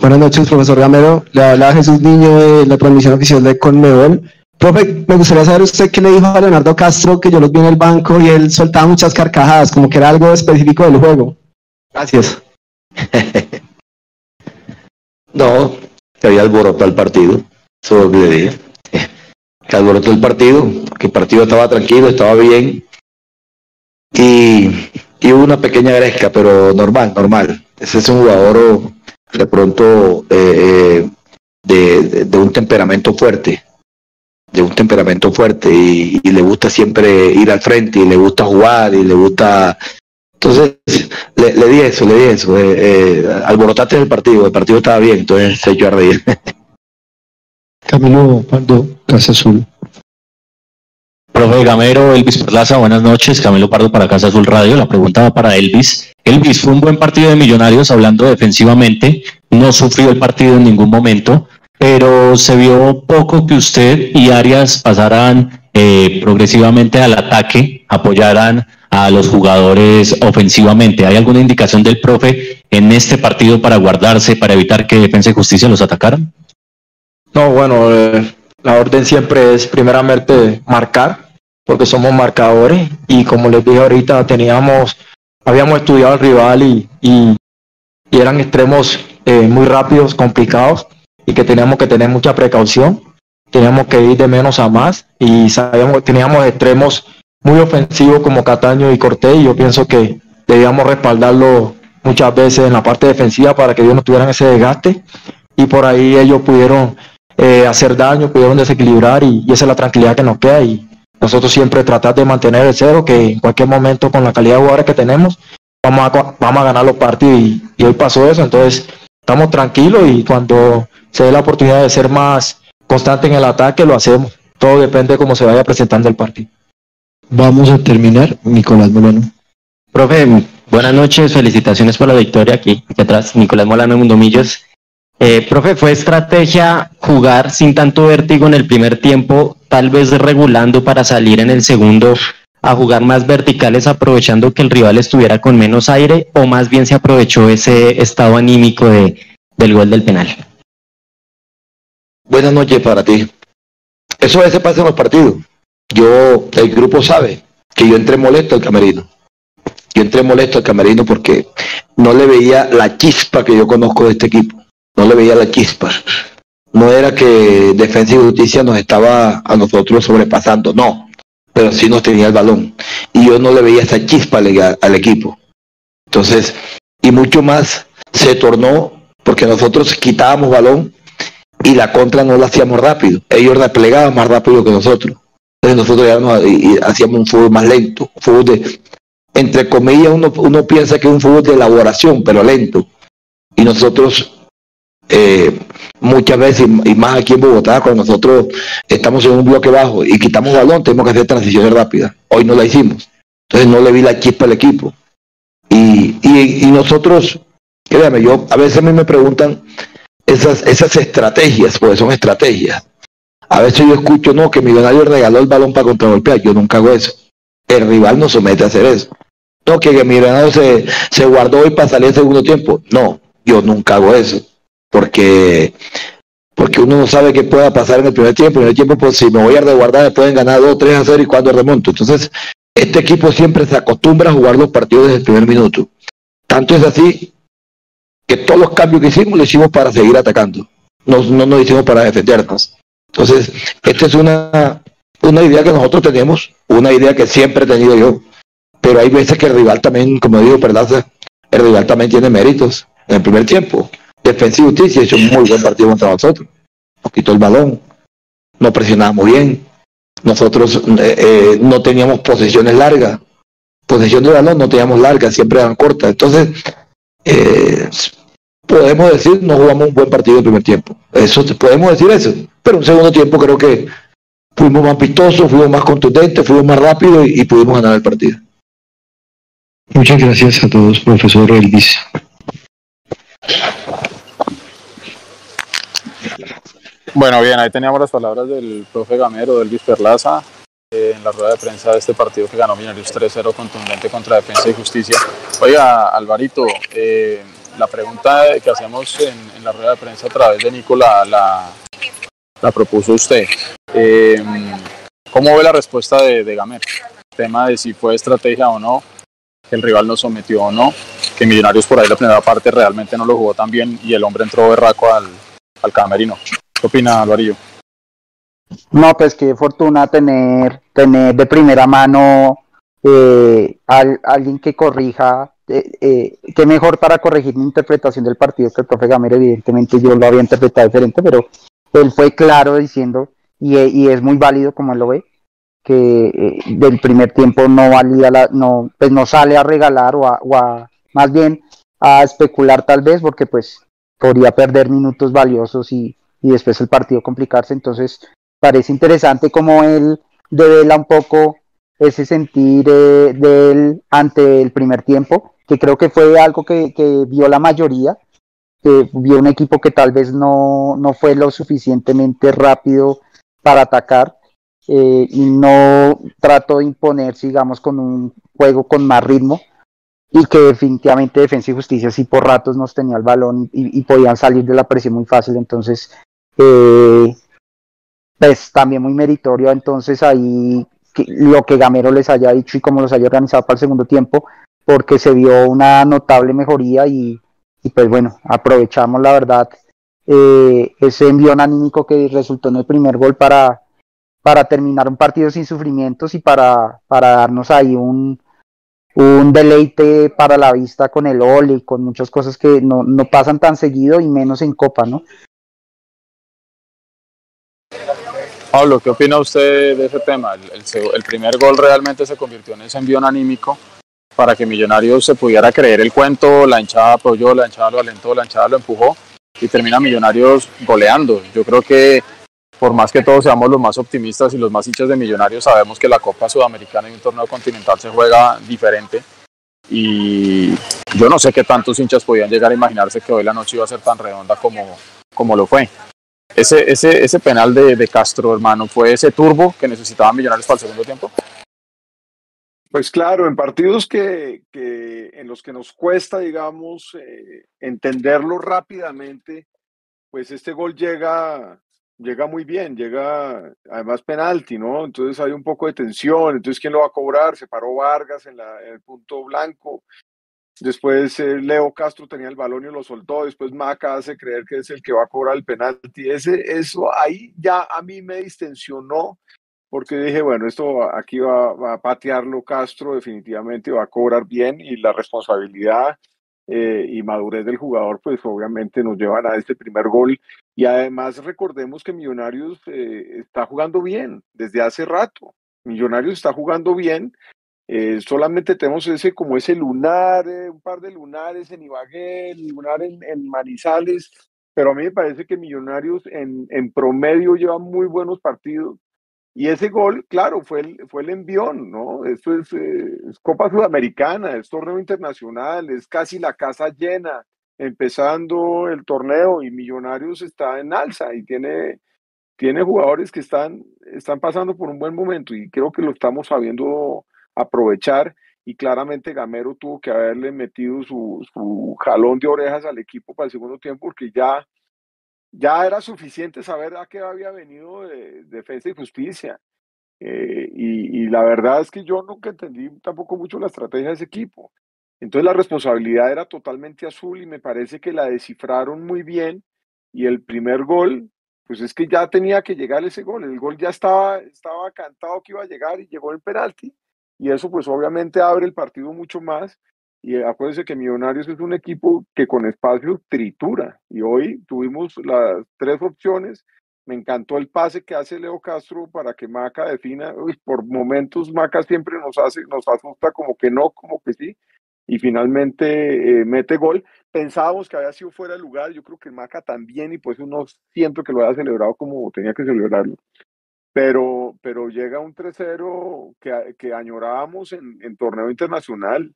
Buenas noches, profesor Gamero. Le habla Jesús Niño de la transmisión oficial de Conmebol. Profe, me gustaría saber usted qué le dijo a Leonardo Castro, que yo los vi en el banco y él soltaba muchas carcajadas, como que era algo específico del juego. Gracias. No, que había alborotado el partido. Le dije. Que alborotó el partido, que el partido estaba tranquilo, estaba bien. Y, y hubo una pequeña gresca, pero normal, normal. Ese es un jugador de pronto eh, de, de- de un temperamento fuerte, de un temperamento fuerte y, y le gusta siempre ir al frente y le gusta jugar y le gusta... Entonces le, le di eso, le di eso. Eh, eh, alborotaste el partido, el partido estaba bien, entonces se echó a reír. Camilo Pardo, Casa Azul. Profe Gamero, Elvis Perlaza, buenas noches. Camilo Pardo para Casa Azul Radio. La pregunta va para Elvis. Elvis, fue un buen partido de Millonarios hablando defensivamente. No sufrió el partido en ningún momento, pero se vio poco que usted y Arias pasaran eh, progresivamente al ataque, apoyaran a los jugadores ofensivamente. ¿Hay alguna indicación del profe en este partido para guardarse, para evitar que Defensa y Justicia los atacaran? No, bueno, eh, la orden siempre es primeramente marcar, porque somos marcadores y como les dije ahorita, teníamos, habíamos estudiado al rival y, y, y eran extremos eh, muy rápidos, complicados y que teníamos que tener mucha precaución, teníamos que ir de menos a más y sabíamos, teníamos extremos muy ofensivos como Cataño y Cortés y yo pienso que debíamos respaldarlo muchas veces en la parte defensiva para que ellos no tuvieran ese desgaste y por ahí ellos pudieron eh, hacer daño, pudieron desequilibrar y, esa es la tranquilidad que nos queda y nosotros siempre tratar de mantener el cero, que en cualquier momento con la calidad de jugadores que tenemos vamos a, vamos a ganar los partidos y hoy pasó eso, entonces estamos tranquilos y cuando se dé la oportunidad de ser más constante en el ataque lo hacemos, todo depende de cómo se vaya presentando el partido. Vamos a terminar, Nicolás Molano. Profe, buenas noches, felicitaciones por la victoria aquí, aquí atrás, Nicolás Molano Mundomillos. Eh, profe, ¿fue estrategia jugar sin tanto vértigo en el primer tiempo, tal vez regulando para salir en el segundo a jugar más verticales aprovechando que el rival estuviera con menos aire o más bien se aprovechó ese estado anímico de, del gol del penal? Buenas noches para ti. Eso a veces pasa en los partidos. Yo, el grupo sabe que yo entré molesto al camerino. Yo entré molesto al camerino porque no le veía la chispa que yo conozco de este equipo. No le veía la chispa. No era que Defensa y Justicia nos estaba a nosotros sobrepasando, no. Pero sí nos tenía el balón. Y yo no le veía esa chispa al, al equipo. Entonces, y mucho más se tornó porque nosotros quitábamos balón y la contra no la hacíamos rápido. Ellos replegaban más rápido que nosotros. Entonces nosotros ya no, y, hacíamos un fútbol más lento, fútbol de, entre comillas, uno, uno piensa que es un fútbol de elaboración, pero lento. Y nosotros, eh, muchas veces, y más aquí en Bogotá, cuando nosotros estamos en un bloque bajo y quitamos balón, tenemos que hacer transiciones rápidas. Hoy no la hicimos. Entonces no le vi la chispa al equipo. Y, y, y nosotros, créame, yo, a veces a mí me preguntan esas, esas estrategias, porque son estrategias. A veces yo escucho, no, que Millonario regaló el balón para contragolpear. Yo nunca hago eso. El rival no somete a hacer eso. No, que, que Millonario se, se guardó hoy para salir el segundo tiempo. No, yo nunca hago eso. Porque, porque uno no sabe qué pueda pasar en el primer tiempo. En el tiempo, pues si me voy a resguardar, me pueden ganar 2, 3 a 0 y cuando remonto. Entonces, este equipo siempre se acostumbra a jugar los partidos desde el primer minuto. Tanto es así que todos los cambios que hicimos lo hicimos para seguir atacando. No, no nos hicimos para defendernos. Entonces, esta es una, una idea que nosotros tenemos, una idea que siempre he tenido yo. Pero hay veces que el rival también, como digo, Perlaza, el rival también tiene méritos. En el primer tiempo, Defensa y Justicia hizo un muy buen partido contra nosotros. Nos quitó el balón, no presionábamos bien. Nosotros eh, eh, no teníamos posesiones largas. Posesión de balón no teníamos largas, siempre eran cortas. Entonces, eh, podemos decir, no jugamos un buen partido el primer tiempo. Eso podemos decir eso. Pero un segundo tiempo creo que fuimos más vistosos, fuimos más contundentes, fuimos más rápidos y, y pudimos ganar el partido. Muchas gracias a todos, profesor Elvis. Bueno, bien, ahí teníamos las palabras del profe Gamero, del Elvis Perlaza, eh, en la rueda de prensa de este partido que ganó Millonarios 3-0 contundente contra Defensa y Justicia. Oiga, Alvarito, eh, la pregunta que hacemos en, la rueda de prensa a través de Nicola la, propuso usted. Eh, ¿Cómo ve la respuesta de, de Gamero? El tema de si fue estrategia o no, que el rival nos sometió o no, que Millonarios por ahí la primera parte realmente no lo jugó tan bien y el hombre entró berraco al, al camerino. ¿Qué opina Alvarillo? No, pues qué fortuna tener, tener de primera mano eh, al, alguien que corrija, eh, eh, qué mejor para corregir mi interpretación del partido que el profe Gamero, evidentemente yo lo había interpretado diferente, pero él fue claro diciendo, y, y es muy válido como él lo ve, que eh, del primer tiempo no valía la, no, pues no sale a regalar o a, o a, más bien a especular tal vez, porque pues podría perder minutos valiosos y, y después el partido complicarse, entonces parece interesante como él devela un poco ese sentir eh, de él ante el primer tiempo, que creo que fue algo que, que vio la mayoría, que vio un equipo que tal vez no, no fue lo suficientemente rápido para atacar eh, y no trató de imponerse, digamos, con un juego con más ritmo y que definitivamente Defensa y Justicia sí por ratos nos tenía el balón y, y podían salir de la presión muy fácil, entonces eh, pues también muy meritorio. Entonces ahí lo que Gamero les haya dicho y cómo los haya organizado para el segundo tiempo, porque se vio una notable mejoría y, pues bueno, aprovechamos la verdad eh, ese envión anímico que resultó en el primer gol para, para terminar un partido sin sufrimientos y para, para darnos ahí un, un deleite para la vista con el gol y con muchas cosas que no, no pasan tan seguido y menos en Copa, ¿no? Pablo, ¿qué opina usted de ese tema? El, primer gol realmente se convirtió en ese envío anímico para que Millonarios se pudiera creer el cuento, la hinchada apoyó, la hinchada lo alentó, la hinchada lo empujó y termina Millonarios goleando. Yo creo que por más que todos seamos los más optimistas y los más hinchas de Millonarios, sabemos que la Copa Sudamericana y un torneo continental se juega diferente y yo no sé qué tantos hinchas podían llegar a imaginarse que hoy la noche iba a ser tan redonda como, como lo fue. Ese, ese, ese penal de, de, Castro, hermano, ¿fue ese turbo que necesitaban Millonarios para el segundo tiempo? Pues claro, en partidos que, que en los que nos cuesta, digamos, eh, entenderlo rápidamente, pues este gol llega, llega muy bien, llega además penalti, ¿no? Entonces hay un poco de tensión, entonces ¿quién lo va a cobrar? Se paró Vargas en, la, en el punto blanco, Después eh, Leo Castro tenía el balón y lo soltó. Después Maca hace creer que es el que va a cobrar el penalti. Ese, eso ahí ya a mí me distensionó porque dije, bueno, esto aquí va, va a patearlo Castro, definitivamente va a cobrar bien y la responsabilidad eh, y madurez del jugador, pues obviamente nos llevan a este primer gol. Y además recordemos que Millonarios eh, está jugando bien desde hace rato. Millonarios está jugando bien eh, solamente tenemos ese como ese lunar, eh, un par de lunares en Ibagué, lunar en, en, Manizales, pero a mí me parece que Millonarios en, en promedio lleva muy buenos partidos. Y ese gol, claro, fue el, fue el envión, ¿no? Esto es, eh, es Copa Sudamericana, es torneo internacional, es casi la casa llena, empezando el torneo y Millonarios está en alza y tiene, tiene jugadores que están, están pasando por un buen momento y creo que lo estamos sabiendo aprovechar y claramente Gamero tuvo que haberle metido su, jalón de orejas al equipo para el segundo tiempo porque ya, ya era suficiente saber a qué había venido de, defensa y justicia. Eh, y, y, la verdad es que yo nunca entendí tampoco mucho la estrategia de ese equipo. Entonces la responsabilidad era totalmente azul y me parece que la descifraron muy bien y el primer gol, pues es que ya tenía que llegar ese gol. El gol ya estaba, estaba cantado que iba a llegar y llegó el penalti y eso pues obviamente abre el partido mucho más. Y acuérdense que Millonarios es un equipo que con espacio tritura. Y hoy tuvimos las tres opciones. Me encantó el pase que hace Leo Castro para que Maca defina. Por momentos Maca siempre nos hace, nos asusta como que no, como que sí. Y finalmente eh, mete gol. Pensábamos que había sido fuera de lugar. Yo creo que Maca también, y pues uno siento que lo haya celebrado como tenía que celebrarlo pero, pero llega un 3-0 que, que añorábamos en, en, torneo internacional.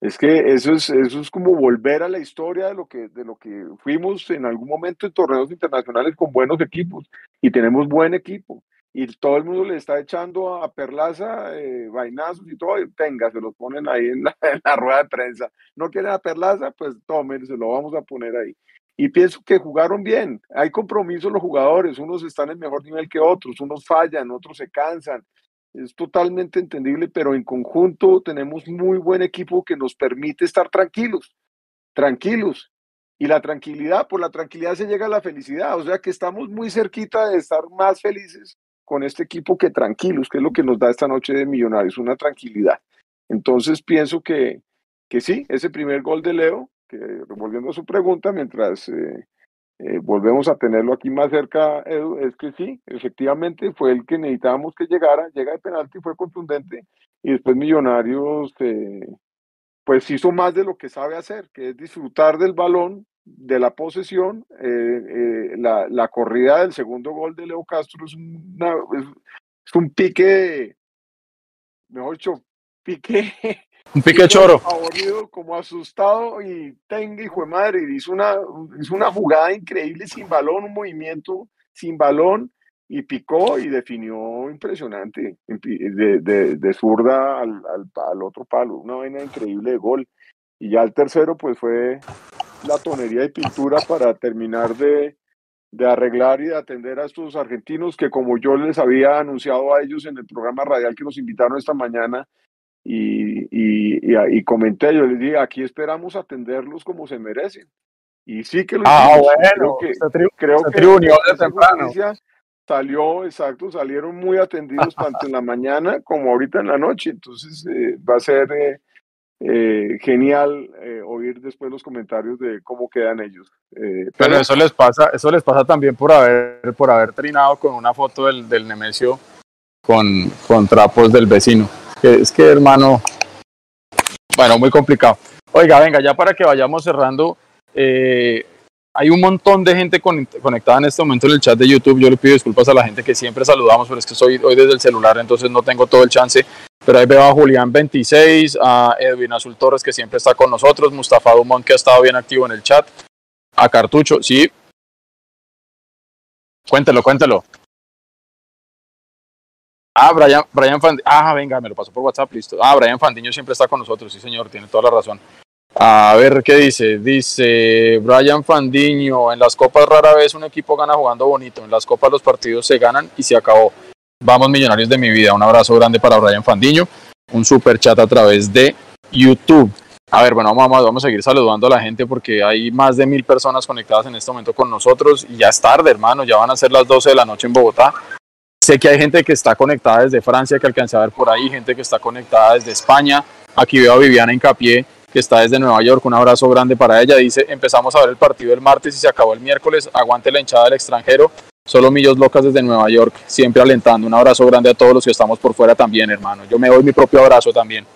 Es que eso es, eso es como volver a la historia de lo, que, de lo que fuimos en algún momento en torneos internacionales con buenos equipos y tenemos buen equipo. Y todo el mundo le está echando a Perlaza eh, vainazos y todo, y se los ponen ahí en la, en la rueda de prensa. No quieren a Perlaza, pues tomen, se lo vamos a poner ahí y pienso que jugaron bien. Hay compromiso los jugadores, unos están en mejor nivel que otros, unos fallan, otros se cansan. Es totalmente entendible, pero en conjunto tenemos muy buen equipo que nos permite estar tranquilos, tranquilos. Y la tranquilidad, por la tranquilidad se llega a la felicidad, o sea que estamos muy cerquita de estar más felices con este equipo que tranquilos, que es lo que nos da esta noche de Millonarios, una tranquilidad. Entonces pienso que, que sí, ese primer gol de Leo, que volviendo a su pregunta, mientras eh, eh, volvemos a tenerlo aquí más cerca, Edu, es que sí, efectivamente fue el que necesitábamos que llegara, llega de penalti, fue contundente, y después Millonarios eh, pues hizo más de lo que sabe hacer, que es disfrutar del balón, de la posesión, la, corrida del segundo gol de Leo Castro es, una, es un pique, mejor dicho, pique Un pique choro. Aburrido, como asustado y tenga hijo de madre. Hizo una, hizo una jugada increíble sin balón, un movimiento sin balón y picó y definió impresionante de, de, de zurda al, al, otro palo. Una vaina increíble de gol. Y ya el tercero, pues fue la tonería y pintura para terminar de, de arreglar y de atender a estos argentinos que como yo les había anunciado a ellos en el programa radial que nos invitaron esta mañana, y, y, y, comenté, yo les dije, aquí esperamos atenderlos como se merecen. Y sí que lo ah, bueno, creo que, creo que temprano. salió, exacto, salieron muy atendidos tanto en la mañana como ahorita en la noche. Entonces eh, va a ser eh, eh, genial oír después los comentarios de cómo quedan ellos. pero, pero, eso les pasa, eso les pasa también por haber, por haber trinado con una foto del, del Nemesio con, con trapos del vecino es que hermano, bueno, muy complicado. Oiga, venga, ya para que vayamos cerrando, eh, hay un montón de gente conectada en este momento en el chat de YouTube. Yo le pido disculpas a la gente que siempre saludamos, pero es que soy hoy desde el celular, entonces no tengo todo el chance. Pero ahí veo a Julián 26, a Edwin Azul Torres, que siempre está con nosotros, Mustafa Dumont, que ha estado bien activo en el chat, a Cartucho, sí. Cuéntelo, cuéntelo. Ah, Brian, Brian Fandiño. Ah, venga, me lo pasó por WhatsApp, listo. Ah, Brian Fandiño siempre está con nosotros, sí, señor, tiene toda la razón. A ver qué dice. Dice Brian Fandiño: En las copas rara vez un equipo gana jugando bonito. En las copas los partidos se ganan y se acabó. Vamos, millonarios de mi vida. Un abrazo grande para Brian Fandiño. Un super chat a través de YouTube. A ver, bueno, vamos, vamos a seguir saludando a la gente porque hay más de mil personas conectadas en este momento con nosotros y ya es tarde, hermano. Ya van a ser las 12 de la noche en Bogotá. Sé que hay gente que está conectada desde Francia, que alcancé a ver por ahí, gente que está conectada desde España. Aquí veo a Viviana Incapié, que está desde Nueva York. Un abrazo grande para ella. Dice, empezamos a ver el partido el martes y se acabó el miércoles. Aguante la hinchada del extranjero. Solo millos locas desde Nueva York, siempre alentando. Un abrazo grande a todos los que estamos por fuera también, hermano. Yo me doy mi propio abrazo también.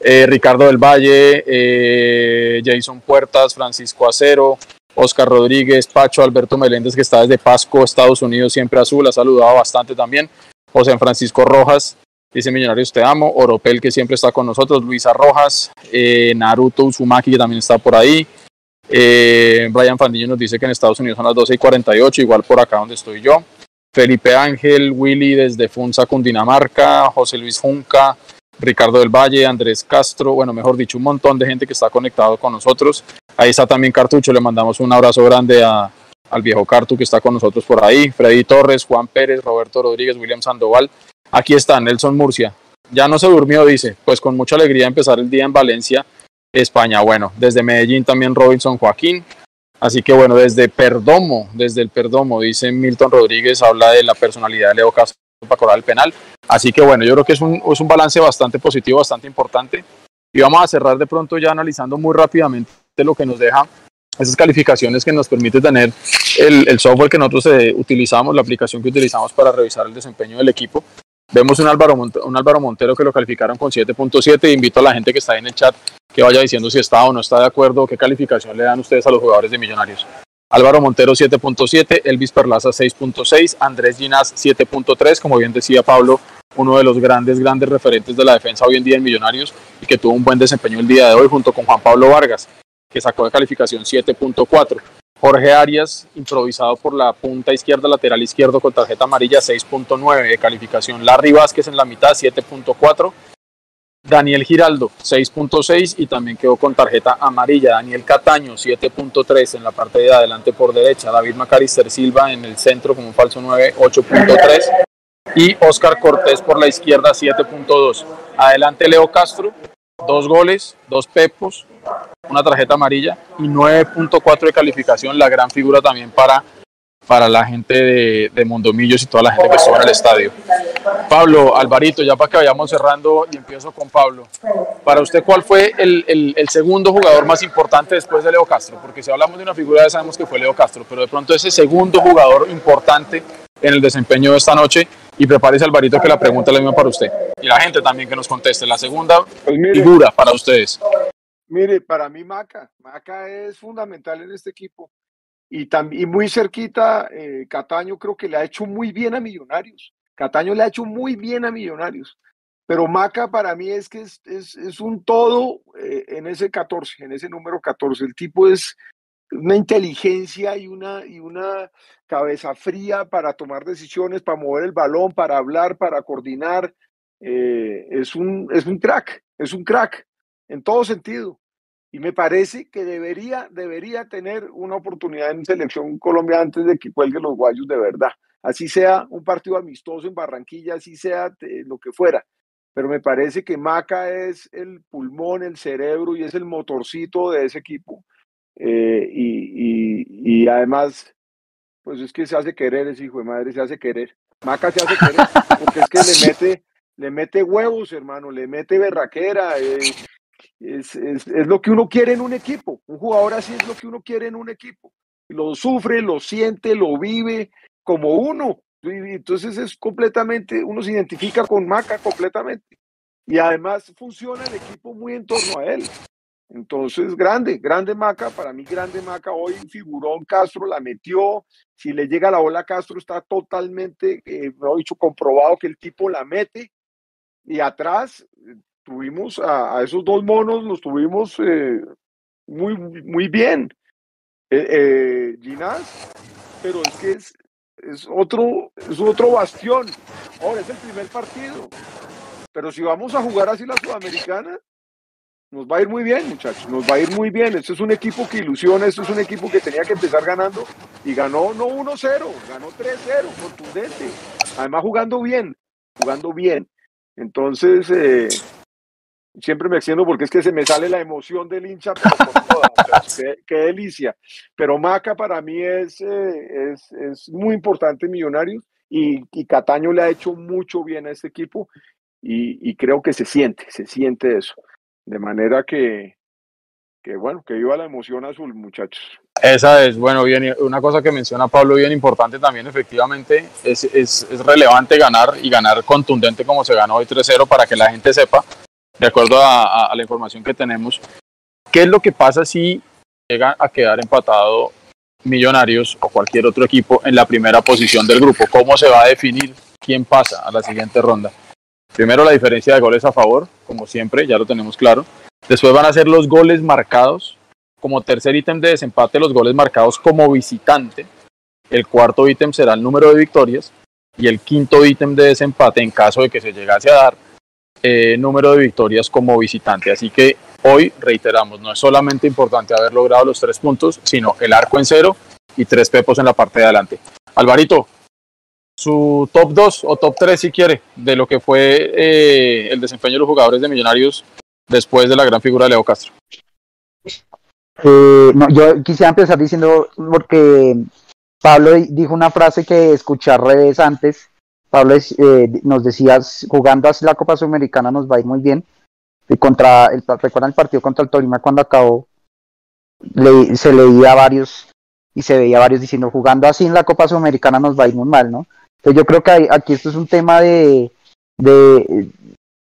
Eh, Ricardo del Valle, eh, Jason Puertas, Francisco Acero, Oscar Rodríguez, Pacho, Alberto Meléndez, que está desde Pasco, Estados Unidos, siempre azul, ha saludado bastante también. José Francisco Rojas, dice Millonarios te amo. Oropel, que siempre está con nosotros. Luisa Rojas, eh, Naruto Uzumaki, que también está por ahí. Eh, Brian Fandillo nos dice que en Estados Unidos son las 12 y 48, igual por acá donde estoy yo. Felipe Ángel, Willy desde Funza, Cundinamarca, José Luis Junca, Ricardo del Valle, Andrés Castro, bueno, mejor dicho, un montón de gente que está conectado con nosotros. Ahí está también Cartucho, le mandamos un abrazo grande a, al viejo Cartu que está con nosotros por ahí, Freddy Torres, Juan Pérez, Roberto Rodríguez, William Sandoval. Aquí está Nelson Murcia. Ya no se durmió, dice, pues con mucha alegría empezar el día en Valencia, España. Bueno, desde Medellín también Robinson Joaquín. Así que bueno, desde Perdomo, desde el Perdomo, dice Milton Rodríguez, habla de la personalidad de Leo Castro para cobrar el penal. Así que bueno, yo creo que es un, es un balance bastante positivo, bastante importante. Y vamos a cerrar de pronto ya analizando muy rápidamente lo que nos deja esas calificaciones que nos permite tener el, el software que nosotros eh, utilizamos, la aplicación que utilizamos para revisar el desempeño del equipo. Vemos un Álvaro, un Álvaro Montero que lo calificaron con 7.7. Invito a la gente que está en el chat que vaya diciendo si está o no está de acuerdo, qué calificación le dan ustedes a los jugadores de Millonarios. Álvaro Montero 7.7, Elvis Perlaza 6.6, Andrés Ginás 7.3, como bien decía Pablo, uno de los grandes, grandes referentes de la defensa hoy en día en Millonarios y que tuvo un buen desempeño el día de hoy junto con Juan Pablo Vargas, que sacó de calificación 7.4. Jorge Arias, improvisado por la punta izquierda, lateral izquierdo con tarjeta amarilla 6.9 de calificación. Larry Vázquez en la mitad 7.4 Daniel Giraldo, 6.6 y también quedó con tarjeta amarilla. Daniel Cataño, 7.3 en la parte de adelante por derecha. David Macarister Silva en el centro como un falso 9, 8.3. Y Oscar Cortés por la izquierda, 7.2. Adelante Leo Castro, dos goles, dos pepos, una tarjeta amarilla y 9.4 de calificación, la gran figura también para, para la gente de, de Mondomillos y toda la gente que estuvo en el estadio. Pablo, Alvarito, ya para que vayamos cerrando y empiezo con Pablo. Para usted, ¿cuál fue el, el, el segundo jugador más importante después de Leo Castro? Porque si hablamos de una figura, ya sabemos que fue Leo Castro, pero de pronto ese segundo jugador importante en el desempeño de esta noche, y prepárese Alvarito que la pregunta es la misma para usted. Y la gente también que nos conteste. La segunda figura para ustedes. Mire, para mí Maca, Maca es fundamental en este equipo. Y, y muy cerquita, eh, Cataño creo que le ha hecho muy bien a Millonarios. Cataño le ha hecho muy bien a Millonarios. Pero Maca para mí es que es, es, es un todo eh, en ese 14, en ese número 14. El tipo es una inteligencia y una, y una cabeza fría para tomar decisiones, para mover el balón, para hablar, para coordinar. Eh, es, un, es un crack, es un crack en todo sentido. Y me parece que debería, debería tener una oportunidad en selección Colombia antes de que cuelgue los guayos de verdad. Así sea un partido amistoso en Barranquilla, así sea eh, lo que fuera. Pero me parece que Maca es el pulmón, el cerebro y es el motorcito de ese equipo. Eh, y, y, y además pues es que se hace querer ese hijo de madre, se hace querer. Maca se hace querer, porque es que le mete, le mete huevos, hermano, le mete berraquera. Eh, es, es, es, lo que uno quiere en un equipo. Un jugador así es lo que uno quiere en un equipo. Lo sufre, lo siente, lo vive como uno. Entonces es completamente, uno se identifica con Maca completamente. Y además funciona el equipo muy en torno a él. Entonces, grande, grande Maca, para mí grande Maca, hoy figurón Castro, la metió, si le llega la bola a Castro está totalmente, eh, me he dicho, comprobado que el tipo la mete, y atrás tuvimos a, esos dos monos, los tuvimos eh, muy, muy bien. Eh, eh, Ginás, pero es que es, es, otro, es otro bastión. Ahora es el primer partido, pero si vamos a jugar así la Sudamericana, nos va a ir muy bien, muchachos, nos va a ir muy bien. Este es un equipo que ilusiona, este es un equipo que tenía que empezar ganando y ganó no 1-0, ganó 3-0, contundente. Además jugando bien, jugando bien. Entonces, eh, siempre me extiendo porque es que se me sale la emoción del hincha, pero toda, qué, qué, delicia. Pero Maca para mí es, eh, es, es, muy importante Millonarios y, y Cataño le ha hecho mucho bien a este equipo y, y creo que se siente, se siente eso. De manera que, que, bueno, que viva la emoción azul, muchachos. Esa es, bueno, bien, una cosa que menciona Pablo bien importante también, efectivamente, es, es, es relevante ganar y ganar contundente como se ganó hoy 3-0 para que la gente sepa, de acuerdo a, la información que tenemos, qué es lo que pasa si llega a quedar empatado Millonarios o cualquier otro equipo en la primera posición del grupo, cómo se va a definir quién pasa a la siguiente ronda. Primero la diferencia de goles a favor, como siempre, ya lo tenemos claro. Después van a ser los goles marcados. Como tercer ítem de desempate, los goles marcados como visitante. El cuarto ítem será el número de victorias. Y el quinto ítem de desempate, en caso de que se llegase a dar, eh, número de victorias como visitante. Así que hoy, reiteramos, no es solamente importante haber logrado los tres puntos, sino el arco en cero y tres pepos en la parte de adelante. Alvarito, su top 2 o top 3 si quiere de lo que fue eh, el desempeño de los jugadores de Millonarios después de la gran figura de Leo Castro. Eh, yo quisiera empezar diciendo porque Pablo dijo una frase que escuché al revés antes. Pablo eh, nos decía, jugando así la Copa Sudamericana nos va a ir muy bien. Y contra el, recuerdan el partido contra el Tolima cuando acabó, le, se leía varios y se veía varios diciendo, jugando así en la Copa Sudamericana nos va a ir muy mal, ¿no? Entonces yo creo que hay, aquí esto es un tema de, de,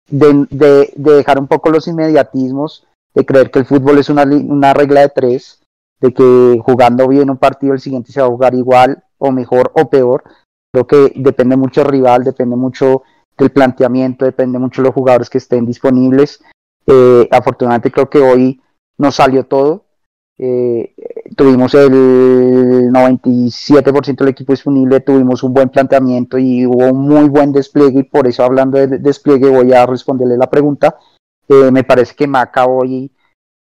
de, de, de dejar un poco los inmediatismos, de creer que el fútbol es una, una regla de tres, de que jugando bien un partido el siguiente se va a jugar igual o mejor o peor. Creo que depende mucho del rival, depende mucho del planteamiento, depende mucho de los jugadores que estén disponibles. Eh, afortunadamente creo que hoy nos salió todo. Eh, tuvimos el 97% del equipo disponible, tuvimos un buen planteamiento y hubo un muy buen despliegue y por eso hablando de despliegue voy a responderle la pregunta. Eh, me parece que Maca hoy,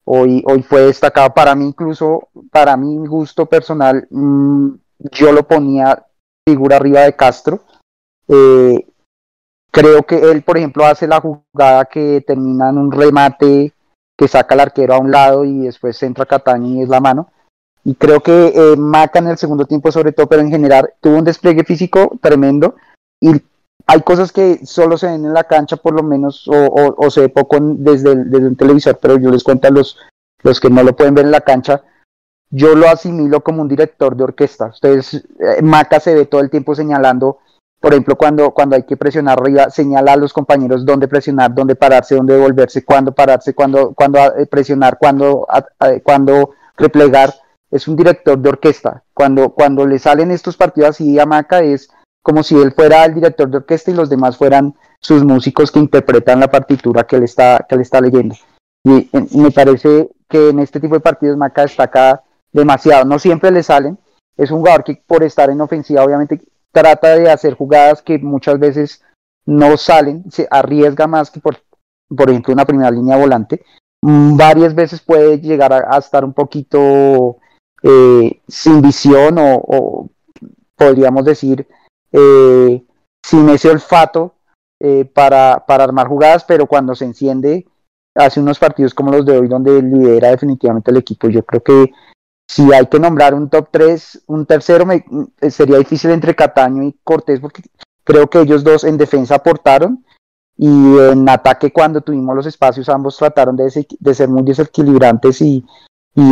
hoy, hoy fue destacado para mí, incluso para mi gusto personal, mmm, yo lo ponía figura arriba de Castro. Eh, creo que él, por ejemplo, hace la jugada que termina en un remate que saca al arquero a un lado y después entra Cataño y es la mano. Y creo que eh, Maca en el segundo tiempo, sobre todo, pero en general, tuvo un despliegue físico tremendo. Y hay cosas que solo se ven en la cancha, por lo menos, o, se ve poco desde, el, desde un televisor, pero yo les cuento a los, los que no lo pueden ver en la cancha. Yo lo asimilo como un director de orquesta. Ustedes, eh, Maca se ve todo el tiempo señalando por ejemplo, cuando, cuando hay que presionar arriba, señala a los compañeros dónde presionar, dónde pararse, dónde devolverse, cuándo pararse, cuándo, cuándo eh, presionar, cuándo, cuándo replegar. Es un director de orquesta. Cuando, cuando le salen estos partidos así a Maca es como si él fuera el director de orquesta y los demás fueran sus músicos que interpretan la partitura que él está, está leyendo. Y, y me parece que en este tipo de partidos Maca destaca demasiado. No siempre le salen. Es un jugador que por estar en ofensiva obviamente trata de hacer jugadas que muchas veces no salen, se arriesga más que por, por ejemplo una primera línea volante. Mm, varias veces puede llegar a, estar un poquito eh, sin visión o, podríamos decir eh, sin ese olfato eh, para, para armar jugadas, pero cuando se enciende hace unos partidos como los de hoy donde lidera definitivamente el equipo. Yo creo que si hay que nombrar un top 3, un tercero me, eh, sería difícil entre Cataño y Cortés porque creo que ellos dos en defensa aportaron y en ataque cuando tuvimos los espacios ambos trataron de, ser muy desequilibrantes y,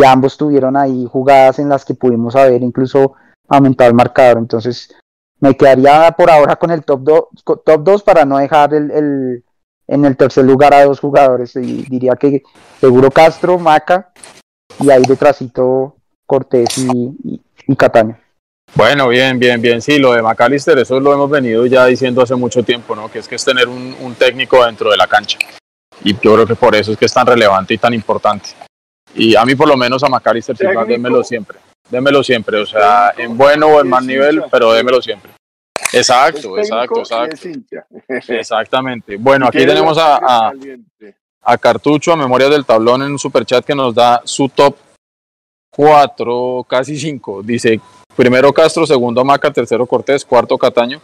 ambos tuvieron ahí jugadas en las que pudimos haber incluso aumentado el marcador. Entonces me quedaría por ahora con el top 2 top dos para no dejar en el tercer lugar a dos jugadores y diría que seguro Castro, Maca y ahí detrásito Cortés y, y, Cataño. Bueno, bien, bien, bien. Sí, lo de McAllister, eso lo hemos venido ya diciendo hace mucho tiempo, ¿no? Que es que es tener un, un técnico dentro de la cancha. Y yo creo que por eso es que es tan relevante y tan importante. Y a mí por lo menos a McAllister, sí, démelo siempre. Démelo siempre, o sea, en bueno o en mal nivel, pero démelo siempre. Exacto, exacto, exacto. Exactamente. Bueno, aquí tenemos a, a, a, Cartucho, a Memoria del Tablón en un superchat que nos da su top cuatro, casi cinco. Dice primero Castro, segundo Maca, tercero Cortés, cuarto Cataño,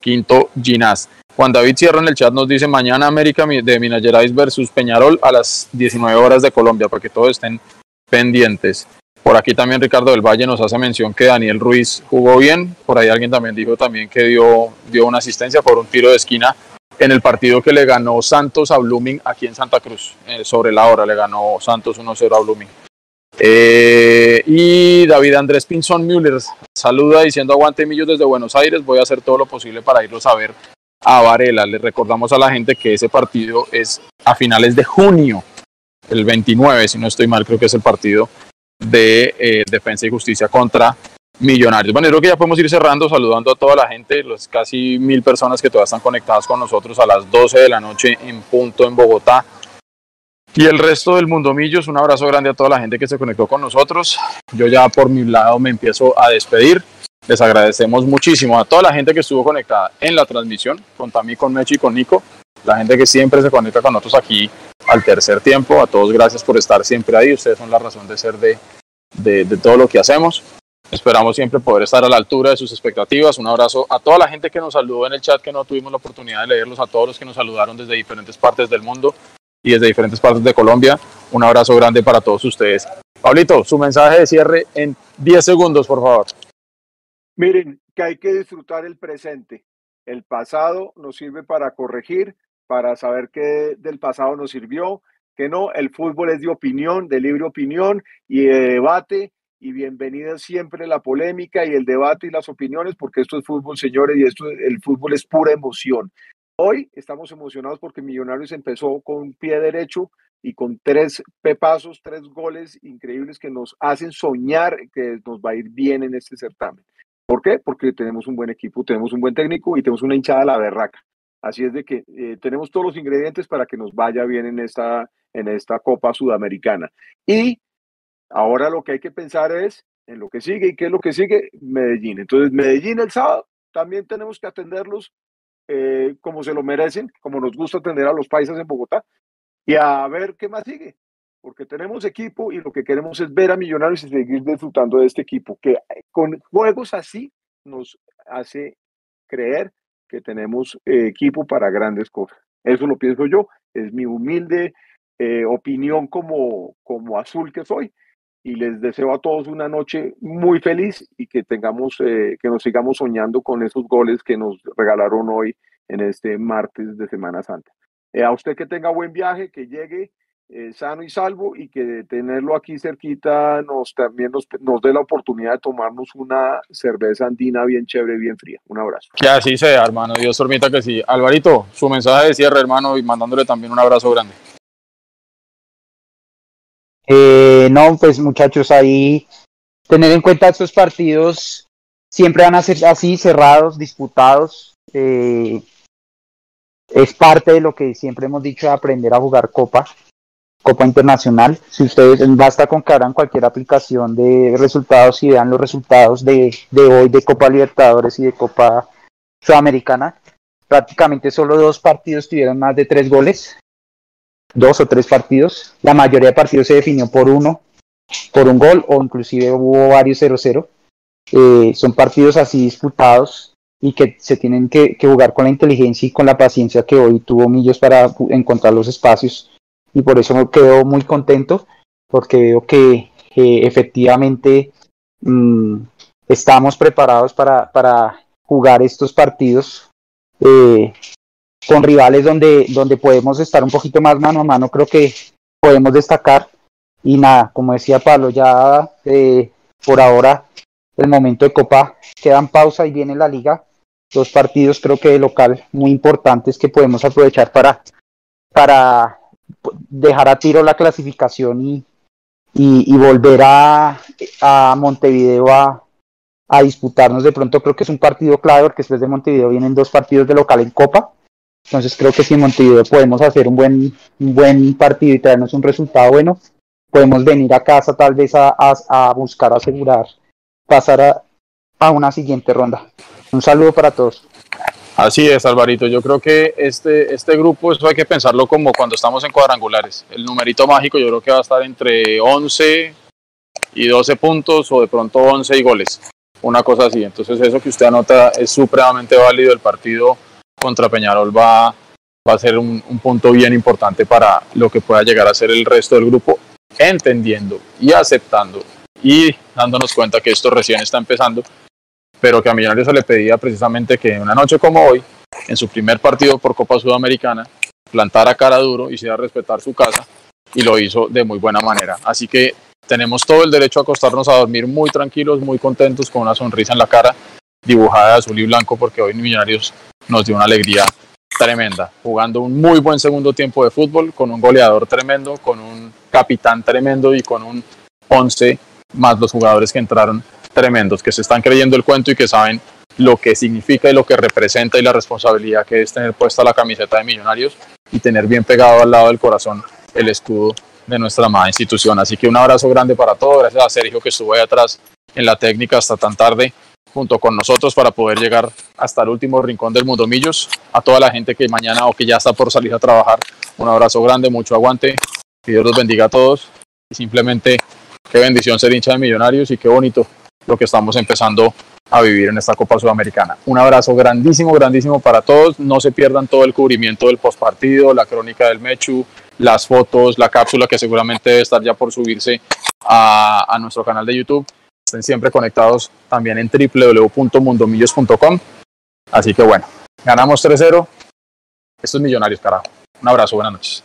quinto Ginás. Juan David Sierra en el chat nos dice mañana América de Minas Gerais versus Peñarol a las 19 horas de Colombia, para que todos estén pendientes. Por aquí también Ricardo del Valle nos hace mención que Daniel Ruiz jugó bien. Por ahí alguien también dijo también que dio, dio una asistencia por un tiro de esquina en el partido que le ganó Santos a Blooming aquí en Santa Cruz. Eh, sobre la hora le ganó Santos 1-0 a Blooming. Eh, y David Andrés Pinzón Müller saluda diciendo aguante millos desde Buenos Aires, voy a hacer todo lo posible para irlos a ver a Varela. Le recordamos a la gente que ese partido es a finales de junio, el 29, si no estoy mal, creo que es el partido de eh, Defensa y Justicia contra Millonarios. Bueno, creo que ya podemos ir cerrando, saludando a toda la gente, los casi mil personas que todavía están conectadas con nosotros a las 12 de la noche en punto en Bogotá. Y el resto del mundo Millos, un abrazo grande a toda la gente que se conectó con nosotros. Yo ya por mi lado me empiezo a despedir. Les agradecemos muchísimo a toda la gente que estuvo conectada en la transmisión, con Tami, con Mechi y con Nico, la gente que siempre se conecta con nosotros aquí al tercer tiempo. A todos gracias por estar siempre ahí. Ustedes son la razón de ser de, de, de todo lo que hacemos. Esperamos siempre poder estar a la altura de sus expectativas. Un abrazo a toda la gente que nos saludó en el chat, que no tuvimos la oportunidad de leerlos, a todos los que nos saludaron desde diferentes partes del mundo y desde diferentes partes de Colombia. Un abrazo grande para todos ustedes. Pablito, su mensaje de cierre en 10 segundos, por favor. Miren, que hay que disfrutar el presente. El pasado nos sirve para corregir, para saber qué del pasado nos sirvió, que no, el fútbol es de opinión, de libre opinión y de debate, y bienvenida siempre la polémica y el debate y las opiniones, porque esto es fútbol, señores, y esto el fútbol es pura emoción. Hoy estamos emocionados porque Millonarios empezó con pie derecho y con tres pepazos, tres goles increíbles que nos hacen soñar que nos va a ir bien en este certamen. ¿Por qué? Porque tenemos un buen equipo, tenemos un buen técnico y tenemos una hinchada a la berraca. Así es de que eh, tenemos todos los ingredientes para que nos vaya bien en esta, en esta Copa Sudamericana. Y ahora lo que hay que pensar es en lo que sigue y qué es lo que sigue Medellín. Entonces, Medellín el sábado también tenemos que atenderlos eh, como se lo merecen, como nos gusta atender a los países en Bogotá, y a ver qué más sigue, porque tenemos equipo y lo que queremos es ver a Millonarios y seguir disfrutando de este equipo, que con juegos así nos hace creer que tenemos eh, equipo para grandes cosas. Eso lo pienso yo, es mi humilde eh, opinión como, como azul que soy. Y les deseo a todos una noche muy feliz y que tengamos, eh, que nos sigamos soñando con esos goles que nos regalaron hoy en este martes de Semana Santa. Eh, a usted que tenga buen viaje, que llegue sano y salvo y que tenerlo aquí cerquita nos también nos, nos dé la oportunidad de tomarnos una cerveza andina bien chévere, bien fría. Un abrazo. Que así sea, hermano. Dios permita que sí. Alvarito, su mensaje de cierre, hermano, y mandándole también un abrazo grande. Eh, no, pues muchachos, ahí tener en cuenta estos partidos siempre van a ser así, cerrados, disputados. Eh, es parte de lo que siempre hemos dicho de aprender a jugar Copa, Copa Internacional. Si ustedes basta con que abran cualquier aplicación de resultados y vean los resultados de, de hoy de Copa Libertadores y de Copa Sudamericana, prácticamente solo dos partidos tuvieron más de tres goles dos o tres partidos. La mayoría de partidos se definió por uno, por un gol o inclusive hubo varios 0-0. Eh, son partidos así disputados y que se tienen que, jugar con la inteligencia y con la paciencia que hoy tuvo Millos para encontrar los espacios. Y por eso me quedo muy contento porque veo que efectivamente mm, estamos preparados para, para jugar estos partidos eh, con rivales donde, donde podemos estar un poquito más mano a mano, creo que podemos destacar. Y nada, como decía Pablo, ya eh, por ahora el momento de Copa queda en pausa y viene la liga. Dos partidos creo que de local muy importantes que podemos aprovechar para, para dejar a tiro la clasificación y, y, volver a, a Montevideo a, a disputarnos. De pronto creo que es un partido clave porque después de Montevideo vienen dos partidos de local en Copa entonces creo que si en Montevideo podemos hacer un buen, un buen partido y traernos un resultado bueno, podemos venir a casa tal vez a, a, buscar asegurar, pasar a, a, una siguiente ronda. Un saludo para todos. Así es, Alvarito. Yo creo que este, este grupo, eso hay que pensarlo como cuando estamos en cuadrangulares. El numerito mágico yo creo que va a estar entre 11 y 12 puntos o de pronto 11 y goles. Una cosa así. Entonces eso que usted anota es supremamente válido. El partido contra Peñarol va, a ser un, punto bien importante para lo que pueda llegar a ser el resto del grupo, entendiendo y aceptando y dándonos cuenta que esto recién está empezando, pero que a Millonarios se le pedía precisamente que en una noche como hoy, en su primer partido por Copa Sudamericana, plantara cara duro, hiciera respetar su casa y lo hizo de muy buena manera. Así que tenemos todo el derecho a acostarnos a dormir muy tranquilos, muy contentos, con una sonrisa en la cara, dibujada de azul y blanco, porque hoy Millonarios nos dio una alegría tremenda, jugando un muy buen segundo tiempo de fútbol, con un goleador tremendo, con un capitán tremendo y con un 11 más los jugadores que entraron tremendos, que se están creyendo el cuento y que saben lo que significa y lo que representa y la responsabilidad que es tener puesta la camiseta de Millonarios y tener bien pegado al lado del corazón el escudo de nuestra amada institución. Así que un abrazo grande para todos, gracias a Sergio que estuvo ahí atrás en la técnica hasta tan tarde junto con nosotros para poder llegar hasta el último rincón del Mundo Millos. A toda la gente que mañana o que ya está por salir a trabajar, un abrazo grande, mucho aguante, que Dios los bendiga a todos y simplemente qué bendición ser hincha de Millonarios y qué bonito lo que estamos empezando a vivir en esta Copa Sudamericana. Un abrazo grandísimo, grandísimo para todos. No se pierdan todo el cubrimiento del postpartido, la crónica del Mechu, las fotos, la cápsula que seguramente debe estar ya por subirse a, a nuestro canal de YouTube Estén siempre conectados también en www.mundomillos.com. Así que bueno, ganamos 3-0. Estos millonarios, carajo. Un abrazo, buenas noches.